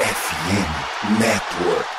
FM Network.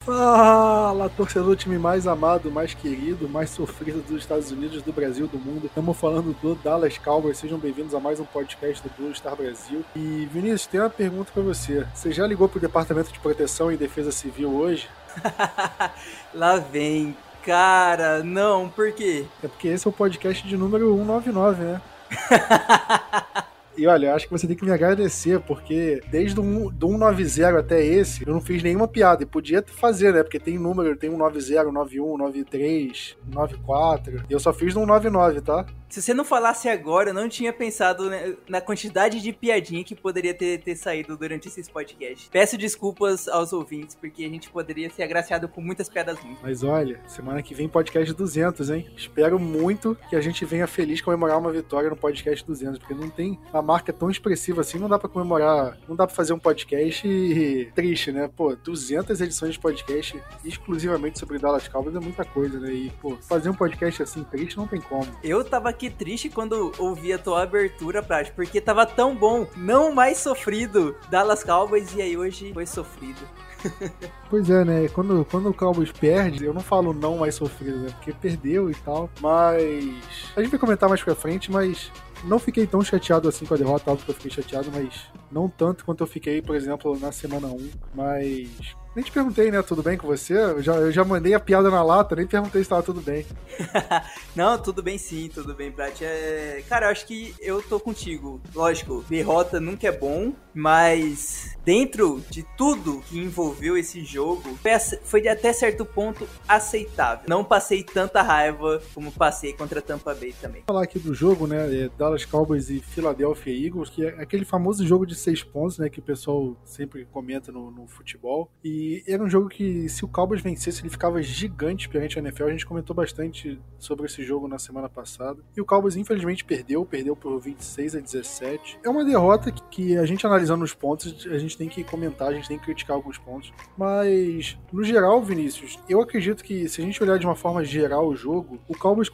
Fala, torcedor do time mais amado, mais querido, mais sofrido dos Estados Unidos, do Brasil, do mundo. Estamos falando do Dallas Cowboys. Sejam bem-vindos a mais um podcast do Blue Star Brasil. E Vinícius, tem uma pergunta para você. Você já ligou pro Departamento de Proteção e Defesa Civil hoje? Lá vem. Cara, não, por quê? É porque esse é o podcast de número 199, né? E olha, eu acho que você tem que me agradecer, porque desde o do 190 até esse, eu não fiz nenhuma piada. E podia fazer, né? Porque tem número, tem 190, 91, 93, 94. E eu só fiz no 199, tá? Se você não falasse agora, eu não tinha pensado né, na quantidade de piadinha que poderia ter, ter saído durante esses podcasts. Peço desculpas aos ouvintes, porque a gente poderia ser agraciado com muitas piadas ruins. Mas olha, semana que vem podcast 200, hein? Espero muito que a gente venha feliz comemorar uma vitória no podcast 200, porque não tem a marca tão expressiva assim, não dá para comemorar, não dá para fazer um podcast triste, né? Pô, 200 edições de podcast exclusivamente sobre Dallas Cowboys é muita coisa, né? E, pô, fazer um podcast assim triste não tem como. Eu tava aqui triste quando ouvi a tua abertura, Prat, porque tava tão bom, não mais sofrido Dallas Cowboys, e aí hoje foi sofrido. pois é, né? Quando, quando o Cowboys perde, eu não falo não mais sofrido, né? Porque perdeu e tal. Mas. A gente vai comentar mais pra frente, mas não fiquei tão chateado assim com a derrota, óbvio que eu fiquei chateado, mas não tanto quanto eu fiquei, por exemplo, na semana 1. Mas nem te perguntei, né? Tudo bem com você? Eu já, eu já mandei a piada na lata, nem perguntei se tava tudo bem. não, tudo bem sim, tudo bem, Prat. É... Cara, eu acho que eu tô contigo. Lógico, derrota nunca é bom, mas dentro de tudo que envolveu esse jogo, foi de até certo ponto aceitável. Não passei tanta raiva como passei contra Tampa Bay também. Vou falar aqui do jogo, né? É Dallas Cowboys e Philadelphia Eagles, que é aquele famoso jogo de seis pontos, né? Que o pessoal sempre comenta no, no futebol. E e era um jogo que, se o Cowboys vencesse, ele ficava gigante perante a NFL. A gente comentou bastante sobre esse jogo na semana passada. E o Cowboys, infelizmente, perdeu, perdeu por 26 a 17. É uma derrota que, a gente analisando os pontos, a gente tem que comentar, a gente tem que criticar alguns pontos. Mas, no geral, Vinícius, eu acredito que se a gente olhar de uma forma geral o jogo, o Cowboys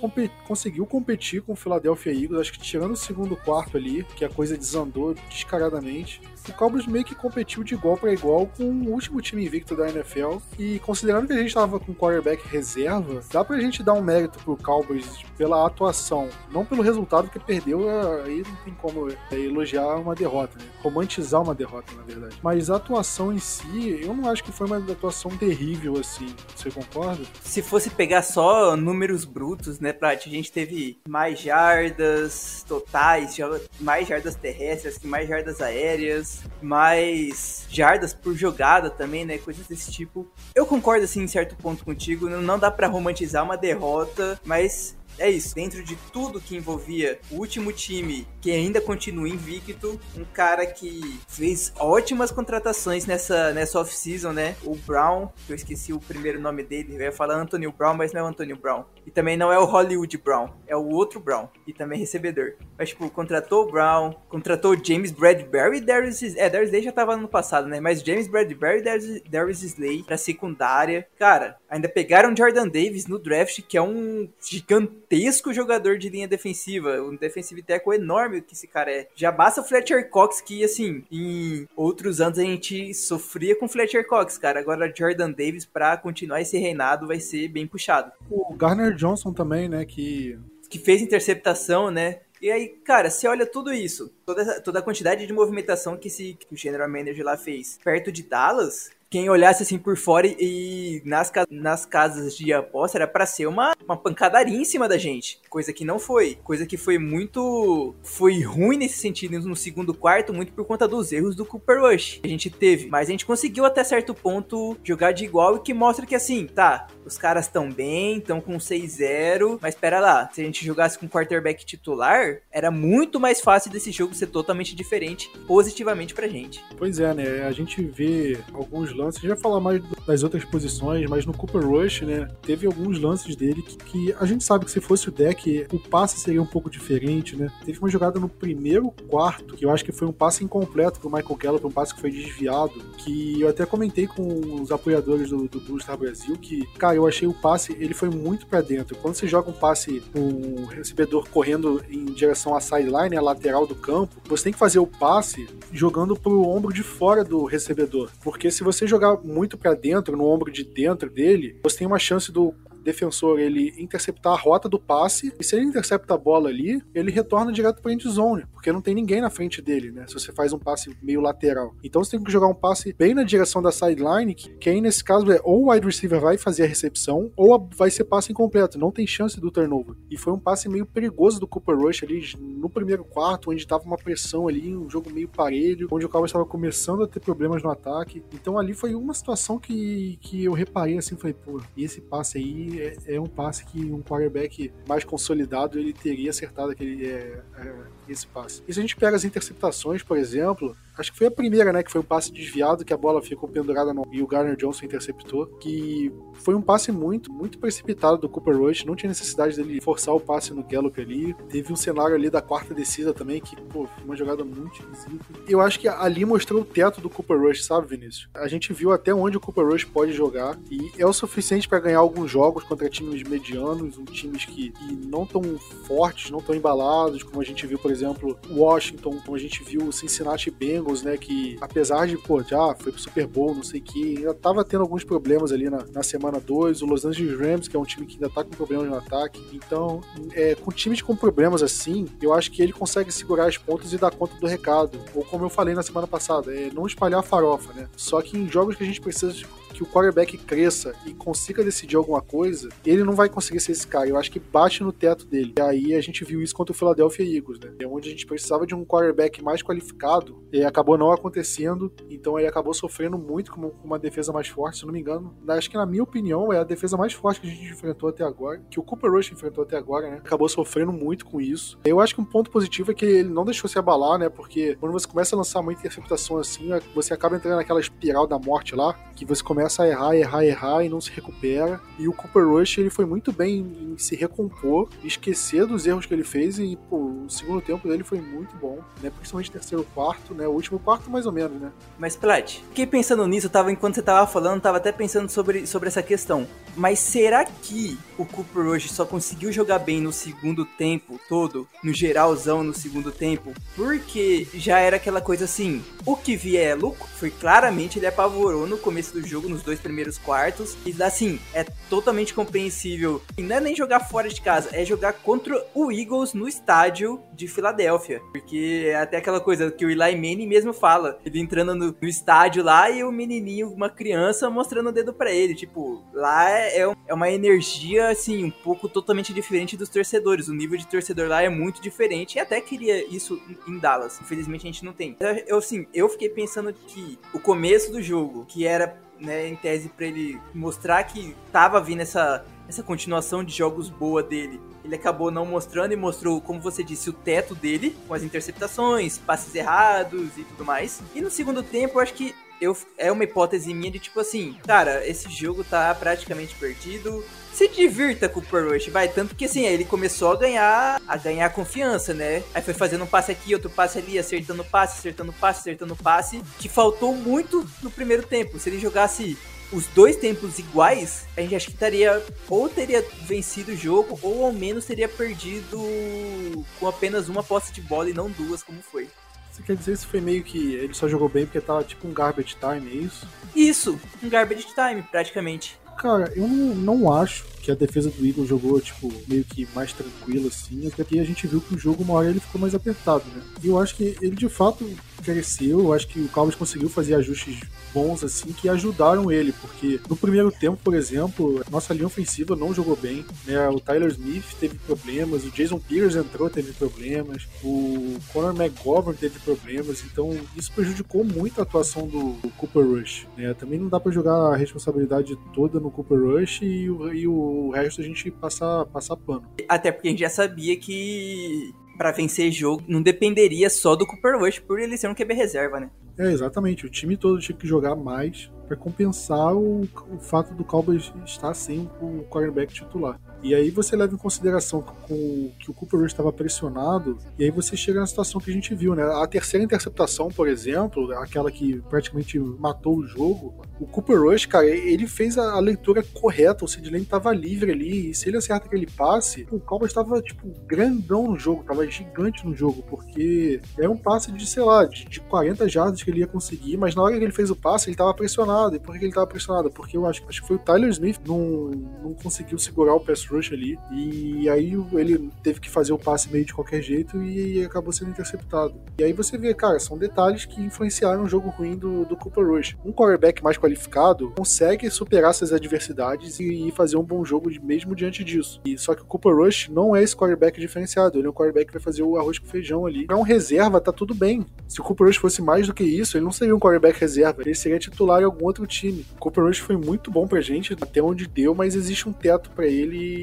conseguiu competir com o Philadelphia Eagles. Acho que tirando o segundo quarto ali, que a coisa desandou descaradamente o Cowboys meio que competiu de igual para igual com o último time invicto da NFL. E considerando que a gente tava com quarterback reserva, dá pra gente dar um mérito pro Cowboys pela atuação, não pelo resultado que perdeu, é, aí não tem como é, elogiar uma derrota, né? romantizar uma derrota, na verdade. Mas a atuação em si, eu não acho que foi uma atuação terrível assim. Você concorda? Se fosse pegar só números brutos, né, Prat? A gente teve mais jardas totais, mais jardas terrestres, mais jardas aéreas mais jardas por jogada também, né? Coisas desse tipo. Eu concordo, assim, em certo ponto contigo. Não dá para romantizar uma derrota, mas é isso, dentro de tudo que envolvia o último time que ainda continua invicto, um cara que fez ótimas contratações nessa, nessa off-season, né? O Brown, que eu esqueci o primeiro nome dele, eu ia falar Antonio Brown, mas não é o Antonio Brown. E também não é o Hollywood Brown, é o outro Brown, e também é recebedor. Mas, tipo, contratou o Brown, contratou o James Bradbury e Darius... É, Darius Slay já tava no passado, né? Mas James Bradbury e Darius, Darius Slay pra secundária. Cara, ainda pegaram Jordan Davis no draft, que é um gigantesco jogador de linha defensiva, um defensive tackle enorme que esse cara é. Já basta o Fletcher Cox, que, assim, em outros anos a gente sofria com o Fletcher Cox, cara. Agora Jordan Davis, pra continuar esse reinado, vai ser bem puxado. O Garner Johnson também, né, que... Que fez interceptação, né? E aí, cara, você olha tudo isso, toda, toda a quantidade de movimentação que, esse, que o General Manager lá fez perto de Dallas, quem olhasse assim por fora e, nas, nas casas de aposta era para ser uma, uma pancadaria em cima da gente. Coisa que não foi. Coisa que foi muito. Foi ruim nesse sentido no segundo quarto, muito por conta dos erros do Cooper Rush. A gente teve. Mas a gente conseguiu até certo ponto jogar de igual e que mostra que assim, tá, os caras estão bem, estão com 6-0. Mas espera lá, se a gente jogasse com quarterback titular, era muito mais fácil desse jogo ser totalmente diferente, positivamente pra gente. Pois é, né? A gente vê alguns lances. Vai falar mais das outras posições, mas no Cooper Rush, né, teve alguns lances dele que, que, a gente sabe que se fosse o deck, o passe seria um pouco diferente, né? Teve uma jogada no primeiro quarto, que eu acho que foi um passe incompleto pro Michael Gallup, um passe que foi desviado, que eu até comentei com os apoiadores do, do Blue Star Brasil, que, cara, eu achei o passe, ele foi muito para dentro. Quando você joga um passe com um recebedor correndo em direção à sideline, a lateral do campo, você tem que fazer o passe jogando pro ombro de fora do recebedor. Porque se você jogar muito para dentro, no ombro de dentro dele, você tem uma chance do defensor ele interceptar a rota do passe, e se ele intercepta a bola ali, ele retorna direto para end zone, porque não tem ninguém na frente dele, né? Se você faz um passe meio lateral. Então você tem que jogar um passe bem na direção da sideline, que, que aí nesse caso é ou o wide receiver vai fazer a recepção, ou vai ser passe incompleto, não tem chance do turnover. E foi um passe meio perigoso do Cooper Rush ali no primeiro quarto, onde tava uma pressão ali, um jogo meio parelho, onde o Cowboys estava começando a ter problemas no ataque. Então ali foi uma situação que, que eu reparei assim, falei, pô, e esse passe aí é, é, um passe que um quarterback mais consolidado ele teria acertado aquele, é, é, esse passe. E se a gente pega as interceptações, por exemplo, acho que foi a primeira, né, que foi um passe desviado, que a bola ficou pendurada no, e o Garner Johnson interceptou, que foi um passe muito, muito precipitado do Cooper Rush, não tinha necessidade dele forçar o passe no Gallup ali. Teve um cenário ali da quarta descida também, que, pô, foi uma jogada muito esquisita. Eu acho que ali mostrou o teto do Cooper Rush, sabe, Vinícius? A gente viu até onde o Cooper Rush pode jogar e é o suficiente para ganhar alguns jogos contra times medianos, um times que, que não tão fortes, não tão embalados, como a gente viu, por exemplo, Washington, como a gente viu o Cincinnati Bengals Né? Que apesar de, pô, já foi pro Super Bowl, não sei o que, ainda tava tendo alguns problemas ali na, na semana 2. O Los Angeles Rams, que é um time que ainda tá com problemas no ataque. Então, é, com times com problemas assim, eu acho que ele consegue segurar as pontas e dar conta do recado. Ou como eu falei na semana passada, é não espalhar farofa, né? Só que em jogos que a gente precisa que o quarterback cresça e consiga decidir alguma coisa, ele não vai conseguir ser esse cara. Eu acho que bate no teto dele. E aí a gente viu isso contra o Philadelphia Eagles, né? É onde a gente precisava de um quarterback mais qualificado e acabou não acontecendo. Então ele acabou sofrendo muito com uma defesa mais forte. Se não me engano, acho que na minha opinião é a defesa mais forte que a gente enfrentou até agora, que o Cooper Rush enfrentou até agora, né? Acabou sofrendo muito com isso. Eu acho que um ponto positivo é que ele não deixou se abalar, né? Porque quando você começa a lançar uma interceptação assim, você acaba entrando naquela espiral da morte lá, que você começa começa a errar, errar, errar e não se recupera. E o Cooper Rush ele foi muito bem em se recompor, esquecer dos erros que ele fez e pô, o segundo tempo dele foi muito bom, né? Principalmente terceiro quarto, né? O último quarto mais ou menos, né? Mas Plat, fiquei pensando nisso, tava enquanto você tava falando, tava até pensando sobre, sobre essa questão. Mas será que o Cooper Rush só conseguiu jogar bem no segundo tempo todo, no geralzão no segundo tempo, porque já era aquela coisa assim, o que vier é lucro? Foi claramente ele apavorou no começo do jogo, nos dois primeiros quartos. E assim, é totalmente compreensível. E não é nem jogar fora de casa, é jogar contra o Eagles no estádio de Filadélfia. Porque é até aquela coisa que o Eli Manning mesmo fala. Ele entrando no, no estádio lá e o menininho, uma criança, mostrando o dedo para ele. Tipo, lá é, é, é uma energia, assim, um pouco totalmente diferente dos torcedores. O nível de torcedor lá é muito diferente. E até queria isso em Dallas. Infelizmente a gente não tem. Eu, assim, eu fiquei pensando que o começo do jogo, que era né, em tese para ele mostrar que tava vindo essa, essa continuação de jogos boa dele. Ele acabou não mostrando e mostrou, como você disse, o teto dele, com as interceptações, passes errados e tudo mais. E no segundo tempo, eu acho que eu, é uma hipótese minha de tipo assim, cara, esse jogo tá praticamente perdido. Se divirta com o Pearl Rush, vai. Tanto que assim, ele começou a ganhar a ganhar confiança, né? Aí foi fazendo um passe aqui, outro passe ali, acertando passe, acertando passe, acertando passe. Que faltou muito no primeiro tempo. Se ele jogasse os dois tempos iguais, a gente acho que estaria ou teria vencido o jogo, ou ao menos teria perdido com apenas uma posse de bola e não duas, como foi. Você quer dizer que foi meio que ele só jogou bem porque tava tipo um garbage time, é isso? Isso, um garbage time, praticamente. Cara, eu não, não acho que a defesa do Eagles jogou, tipo, meio que mais tranquila, assim, até que a gente viu que o jogo, uma hora, ele ficou mais apertado, né? E eu acho que ele, de fato, cresceu, eu acho que o Cowboys conseguiu fazer ajustes bons, assim, que ajudaram ele, porque no primeiro tempo, por exemplo, nossa linha ofensiva não jogou bem, né? O Tyler Smith teve problemas, o Jason Peters entrou, teve problemas, o Conor McGovern teve problemas, então isso prejudicou muito a atuação do Cooper Rush, né? Também não dá para jogar a responsabilidade toda no Cooper Rush e o, e o resto a gente passar, passar pano. Até porque a gente já sabia que para vencer jogo não dependeria só do Cooper Rush por ele ser um QB reserva, né? É, exatamente. O time todo tinha que jogar mais para compensar o, o fato do Cowboys estar sem o quarterback titular. E aí você leva em consideração que, que o Cooper Rush estava pressionado, e aí você chega na situação que a gente viu, né? A terceira interceptação, por exemplo, aquela que praticamente matou o jogo, o Cooper Rush, cara, ele fez a, leitura correta, o Sid Lane tava livre ali, e se ele acerta aquele passe, o Cowboys estava tipo, grandão no jogo, tava gigante no jogo, porque era um passe de, sei lá, de, de 40 jardas que ele ia conseguir, mas na hora que ele fez o passe, ele tava pressionado. E por que ele tava pressionado? Porque eu acho, acho que foi o Tyler Smith não, não conseguiu segurar o pass rush ali, e aí ele teve que fazer o passe meio de qualquer jeito e acabou sendo interceptado. E aí você vê, cara, são detalhes que influenciaram o jogo ruim do, do Cooper Rush. Um quarterback mais qualificado consegue superar essas adversidades e, e fazer um bom jogo mesmo diante disso. E só que o Cooper Rush não é esse quarterback diferenciado, ele é um quarterback que vai fazer o arroz com feijão ali. Pra um reserva, tá tudo bem. Se o Cooper Rush fosse mais do que isso, ele não seria um quarterback reserva, ele seria titular em algum outro time. O Cooper Rush foi muito bom pra gente, até onde deu, mas existe um teto para ele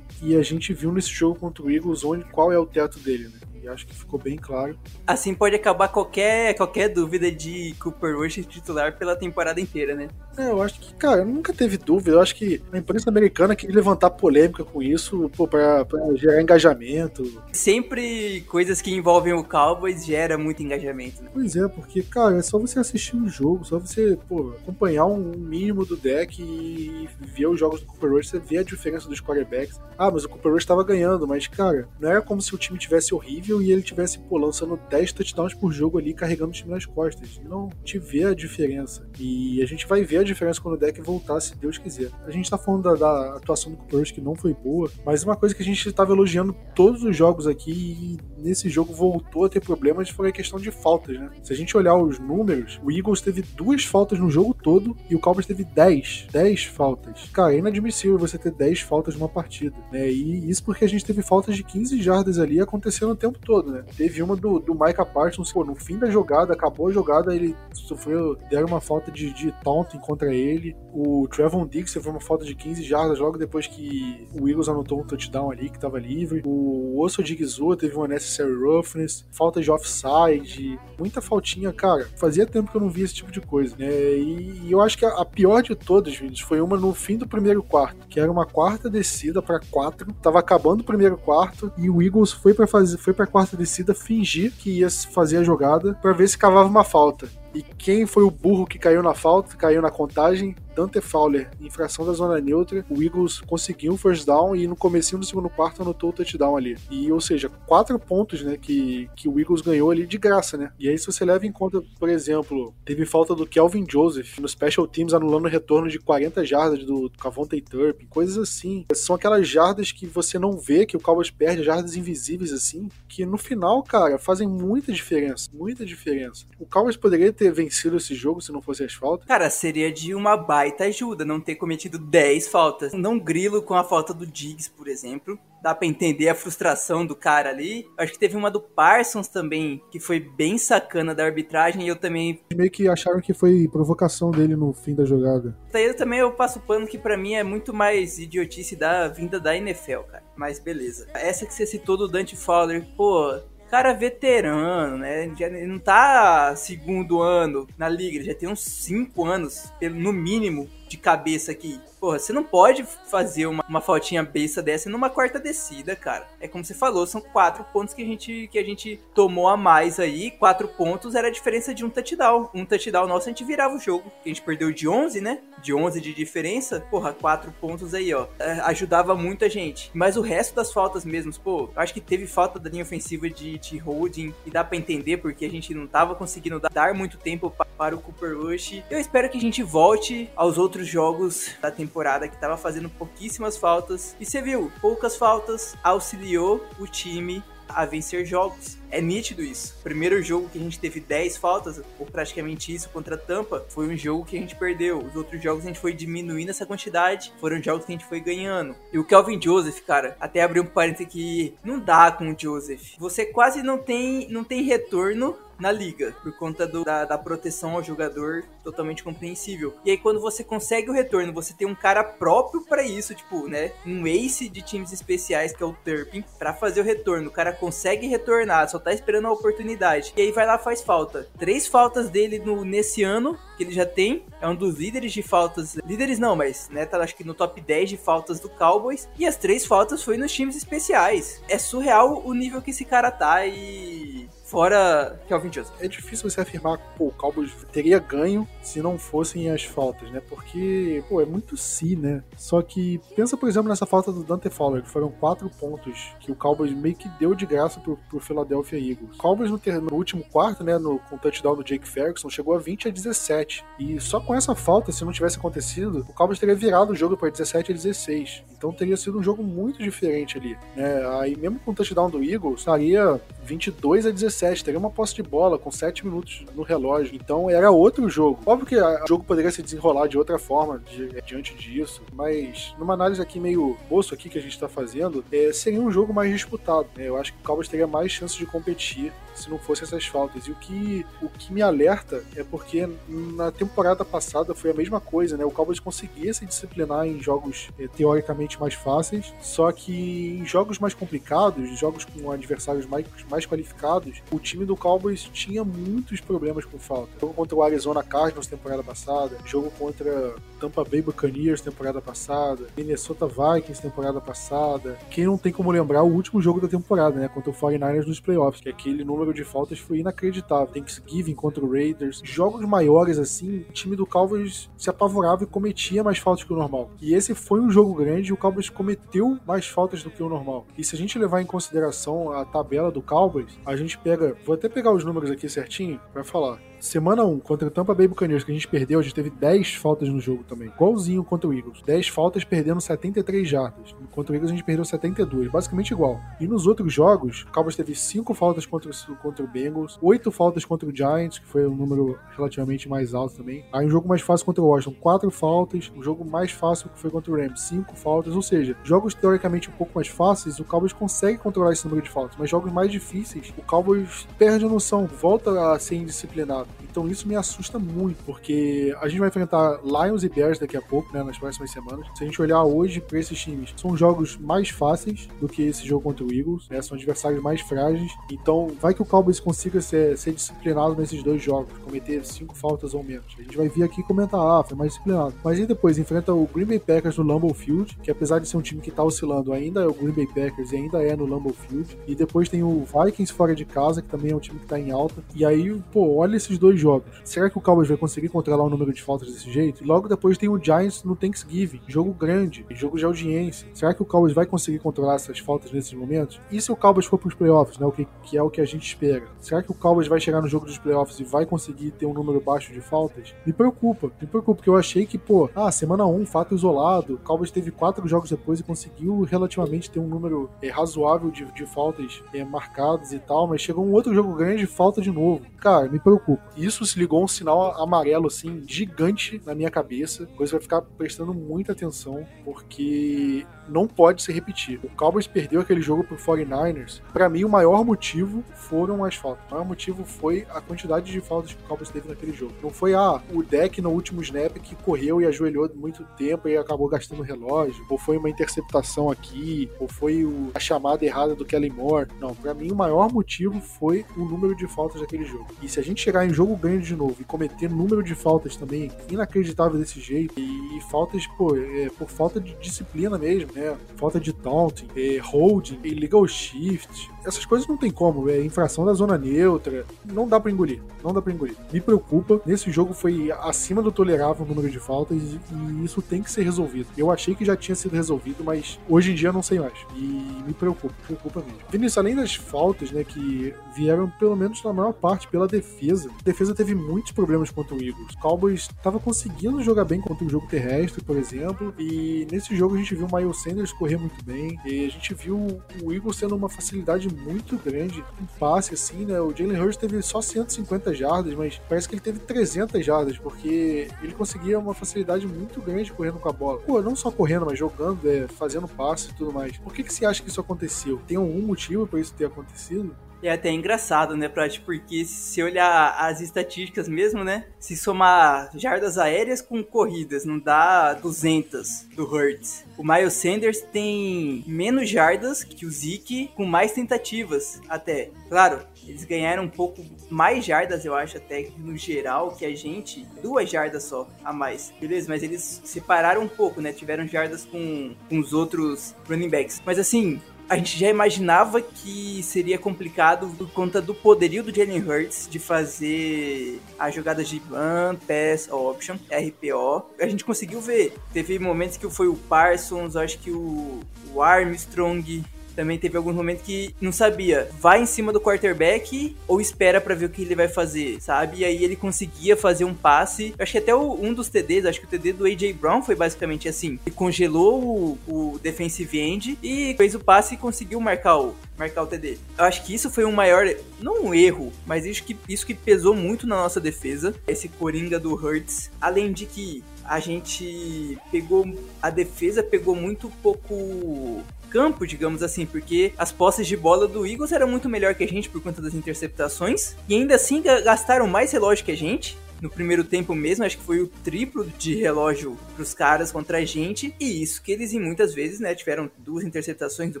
e a gente viu nesse jogo contra o Eagles onde, qual é o teto dele, né? acho que ficou bem claro. Assim pode acabar qualquer, qualquer dúvida de Cooper Rush titular pela temporada inteira, né? É, eu acho que, cara, nunca teve dúvida. Eu acho que a imprensa americana queria levantar polêmica com isso, pô, pra, pra gerar engajamento. Sempre coisas que envolvem o Cowboys gera muito engajamento, né? Pois é, porque, cara, é só você assistir um jogo, só você, pô, acompanhar um mínimo do deck e ver os jogos do Cooper Rush, você vê a diferença dos quarterbacks. Ah, mas o Cooper Rush tava ganhando, mas, cara, não era como se o time tivesse horrível e ele tivesse, pô, lançando 10 touchdowns por jogo ali, carregando o time nas costas. Não te vê a diferença. E a gente vai ver a diferença quando o deck voltar, se Deus quiser. A gente tá falando da, da atuação do Cooper que não foi boa, mas uma coisa que a gente tava elogiando todos os jogos aqui e nesse jogo voltou a ter problemas foi a questão de faltas, né? Se a gente olhar os números, o Eagles teve duas faltas no jogo todo e o Cowboys teve 10. 10 faltas. Cara, é inadmissível você ter 10 faltas numa partida, né? E isso porque a gente teve faltas de 15 jardas ali acontecendo o tempo todo, né? Teve uma do, do Micah Parsons, pô, no fim da jogada, acabou a jogada, ele sofreu, deram uma falta de, de taunting contra ele. O Trevon Diggs foi uma falta de 15 jardas logo depois que o Eagles anotou um touchdown ali que tava livre. O Osso Digizua teve uma necessary roughness, falta de offside, muita faltinha, cara. Fazia tempo que eu não via esse tipo de coisa, né? E, e eu acho que a, a, pior de todas, vídeos, foi uma no fim do primeiro quarto, que era uma quarta descida para quatro. Tava acabando o primeiro quarto e o Eagles foi para fazer, foi para quarta descida fingir que ia fazer a jogada para ver se cavava uma falta. E quem foi o burro que caiu na falta, caiu na contagem? Dante Fowler, infração da zona neutra. O Eagles conseguiu o first down e no comecinho do segundo quarto anotou o touchdown ali. E, ou seja, quatro pontos, né, que, que o Eagles ganhou ali de graça, né? E aí, se você leva em conta, por exemplo, teve falta do Kelvin Joseph no Special Teams anulando o retorno de 40 jardas do Cavonte Turpin, coisas assim. São aquelas jardas que você não vê, que o Cowboys perde, jardas invisíveis assim, que no final, cara, fazem muita diferença, muita diferença. O Cowboys poderia ter vencido esse jogo se não fosse as faltas? Cara, seria de uma baita ajuda não ter cometido 10 faltas. Não grilo com a falta do Diggs, por exemplo. Dá pra entender a frustração do cara ali. Acho que teve uma do Parsons também, que foi bem sacana da arbitragem, e eu também. Meio que acharam que foi provocação dele no fim da jogada. Daí eu também eu passo pano que para mim é muito mais idiotice da vinda da NFL, cara. Mas beleza. Essa que você citou do Dante Fowler, pô, cara veterano, né? Já não tá segundo ano na liga, ele já tem uns 5 anos, no mínimo, de cabeça aqui. Porra, você não pode fazer uma, uma faltinha besta dessa numa quarta descida, cara. É como você falou, são quatro pontos que a gente, que a gente tomou a mais aí. Quatro pontos era a diferença de um touchdown. Um touchdown nosso a gente virava o jogo. A gente perdeu de 11, né? De 11 de diferença. Porra, quatro pontos aí, ó. É, ajudava muito a gente. Mas o resto das faltas mesmo, pô, acho que teve falta da linha ofensiva de, de holding. E dá pra entender porque a gente não tava conseguindo dar muito tempo para o Cooper Rush. Eu espero que a gente volte aos outros jogos da temporada que tava fazendo pouquíssimas faltas. E você viu, poucas faltas auxiliou o time a vencer jogos. É nítido isso. Primeiro jogo que a gente teve 10 faltas, ou praticamente isso, contra a Tampa, foi um jogo que a gente perdeu. Os outros jogos a gente foi diminuindo essa quantidade, foram jogos que a gente foi ganhando. E o Kelvin Joseph, cara, até abrir um parênteses que não dá com o Joseph. Você quase não tem, não tem retorno na liga, por conta do, da, da, proteção ao jogador totalmente compreensível. E aí, quando você consegue o retorno, você tem um cara próprio para isso, tipo, né? Um ace de times especiais, que é o Turpin, para fazer o retorno. O cara consegue retornar, só tá esperando a oportunidade. E aí vai lá faz falta. Três faltas dele no, nesse ano, que ele já tem. É um dos líderes de faltas. Líderes não, mas, né, tá acho que no top 10 de faltas do Cowboys. E as três faltas foi nos times especiais. É surreal o nível que esse cara tá e fora Kelvin Joseph. É difícil você afirmar que o Cowboys teria ganho se não fossem as faltas, né? Porque, pô, é muito si, né? Só que pensa, por exemplo, nessa falta do Dante Fowler, que foram quatro pontos que o Cowboys meio que deu de graça pro, pro Philadelphia Eagles. O Cowboys no, no último quarto, né, no, com o touchdown do Jake Ferguson, chegou a 20 a 17. E só com essa falta, se não tivesse acontecido, o Cowboys teria virado o jogo para 17 a 16. Então teria sido um jogo muito diferente ali, né? Aí mesmo com o touchdown do Eagles, estaria 22 a 17 17, teria uma posse de bola com 7 minutos no relógio. Então era outro jogo. Óbvio que o jogo poderia se desenrolar de outra forma de, diante disso, mas numa análise aqui meio bolso aqui que a gente está fazendo, é, seria um jogo mais disputado. Né? Eu acho que o Cowboys teria mais chances de competir se não fosse essas faltas. E o que, o que me alerta é porque na temporada passada foi a mesma coisa, né? O Cowboys conseguia se disciplinar em jogos é, teoricamente mais fáceis, só que em jogos mais complicados, jogos com adversários mais, mais qualificados, o time do Cowboys tinha muitos problemas com falta. Jogo contra o Arizona Cardinals temporada passada, jogo contra Tampa Bay Buccaneers temporada passada, Minnesota Vikings temporada passada. Quem não tem como lembrar o último jogo da temporada, né? Contra o 49ers nos playoffs, que aquele número de faltas foi inacreditável. Thanksgiving contra o Raiders. Jogos maiores assim, o time do Cowboys se apavorava e cometia mais faltas que o normal. E esse foi um jogo grande e o Cowboys cometeu mais faltas do que o normal. E se a gente levar em consideração a tabela do Cowboys, a gente pega. Vou até pegar os números aqui certinho para falar. Semana 1, contra o Tampa Bay Buccaneers, que a gente perdeu, a gente teve 10 faltas no jogo também. Igualzinho contra o Eagles. 10 faltas perdendo 73 jardas. Contra o Eagles a gente perdeu 72, basicamente igual. E nos outros jogos, o Cowboys teve 5 faltas contra, contra o Bengals, 8 faltas contra o Giants, que foi um número relativamente mais alto também. Aí um jogo mais fácil contra o Washington, 4 faltas. O jogo mais fácil que foi contra o Rams, 5 faltas. Ou seja, jogos teoricamente um pouco mais fáceis, o Cowboys consegue controlar esse número de faltas. Mas jogos mais difíceis, o Cowboys perde a noção, volta a ser indisciplinado. Então isso me assusta muito, porque a gente vai enfrentar Lions e Bears daqui a pouco, né, nas próximas semanas. Se a gente olhar hoje para esses times, são jogos mais fáceis do que esse jogo contra o Eagles, né, são adversários mais frágeis. Então vai que o Cowboys consiga ser, ser disciplinado nesses dois jogos, cometer cinco faltas ou menos. A gente vai vir aqui comentar, ah, foi mais disciplinado. Mas aí depois enfrenta o Green Bay Packers no Lambeau Field, que apesar de ser um time que tá oscilando, ainda é o Green Bay Packers e ainda é no Lambeau Field. E depois tem o Vikings fora de casa, que também é um time que tá em alta. E aí, pô, olha esses dois jogos. Será que o Cowboys vai conseguir controlar o número de faltas desse jeito? Logo depois tem o Giants no Thanksgiving, jogo grande, jogo de audiência. Será que o Cowboys vai conseguir controlar essas faltas nesses momentos? E se o Cowboys for para os playoffs, né, o que, que é o que a gente espera? Será que o Cowboys vai chegar no jogo dos playoffs e vai conseguir ter um número baixo de faltas? Me preocupa, me preocupa, porque eu achei que, pô, ah, semana 1, um, fato isolado, o Cowboys teve quatro jogos depois e conseguiu relativamente ter um número é, razoável de, de faltas é, marcadas e tal, mas chegou um outro jogo grande e falta de novo. Cara, me preocupa. Isso se ligou um sinal amarelo, assim, gigante na minha cabeça. Coisa vai ficar prestando muita atenção, porque não pode se repetir. O Cowboys perdeu aquele jogo pro 49ers. Para mim, o maior motivo foram as faltas. O maior motivo foi a quantidade de faltas que o Cowboys teve naquele jogo. Não foi, ah, o deck no último snap que correu e ajoelhou muito tempo e acabou gastando o relógio, ou foi uma interceptação aqui, ou foi o, a chamada errada do Kelly Moore. Não, para mim, o maior motivo foi o número de faltas daquele jogo. E se a gente chegar em jogo grande de novo e cometer número de faltas também inacreditável desse jeito, e, faltas, pô, é, por falta de disciplina mesmo, né? Falta de taunting, é, holding, illegal shift. Essas coisas não tem como, é infração da zona neutra. Não dá para engolir. Não dá para engolir. Me preocupa. Nesse jogo foi acima do tolerável o número de faltas e, isso tem que ser resolvido. Eu achei que já tinha sido resolvido, mas hoje em dia não sei mais. E me preocupa, me preocupa mesmo. Vinícius, além das faltas, né, que vieram pelo menos na maior parte pela defesa. A defesa teve muitos problemas contra o Eagles. O Cowboys estava conseguindo jogar bem contra o jogo terrestre, por exemplo, e nesse jogo a gente viu o Miles Sanders correr muito bem, e a gente viu o Eagles tendo uma facilidade muito grande em passe, assim, né? O Jalen Hurts teve só 150 jardas, mas parece que ele teve 300 jardas, porque ele conseguia uma facilidade muito grande correndo com a bola. Pô, não só correndo, mas jogando, é, fazendo passe e tudo mais. Por que, que você acha que isso aconteceu? Tem algum motivo para isso ter acontecido? É até engraçado, né, Prat? Porque se olhar as estatísticas mesmo, né? Se somar jardas aéreas com corridas, não dá 200 do Hurts. O Miles Sanders tem menos jardas que o Zeke, com mais tentativas até. Claro, eles ganharam um pouco mais jardas, eu acho, até no geral, que a gente. Duas jardas só a mais. Beleza, mas eles separaram um pouco, né? Tiveram jardas com, com os outros running backs. Mas assim, a gente já imaginava que seria complicado por conta do poderio do Jalen Hurts de fazer as jogadas de run, pass, option, RPO. A gente conseguiu ver. Teve momentos que foi o Parsons, acho que o, o Armstrong, também teve alguns momentos que não sabia, vai em cima do quarterback ou espera para ver o que ele vai fazer, sabe? E aí ele conseguia fazer um passe. Eu acho que até o, um dos TDs, acho que o TD do AJ Brown foi basicamente assim. Ele congelou o, o defensive end e fez o passe e conseguiu marcar o, marcar o TD. Eu acho que isso foi um maior, não um erro, mas isso que, isso que pesou muito na nossa defesa, esse coringa do Hurts. Além de que a gente pegou, a defesa pegou muito pouco campo, digamos assim, porque as posses de bola do Eagles eram muito melhor que a gente por conta das interceptações, e ainda assim gastaram mais relógio que a gente, no primeiro tempo mesmo, acho que foi o triplo de relógio pros caras contra a gente. E isso que eles, em muitas vezes, né, tiveram duas interceptações do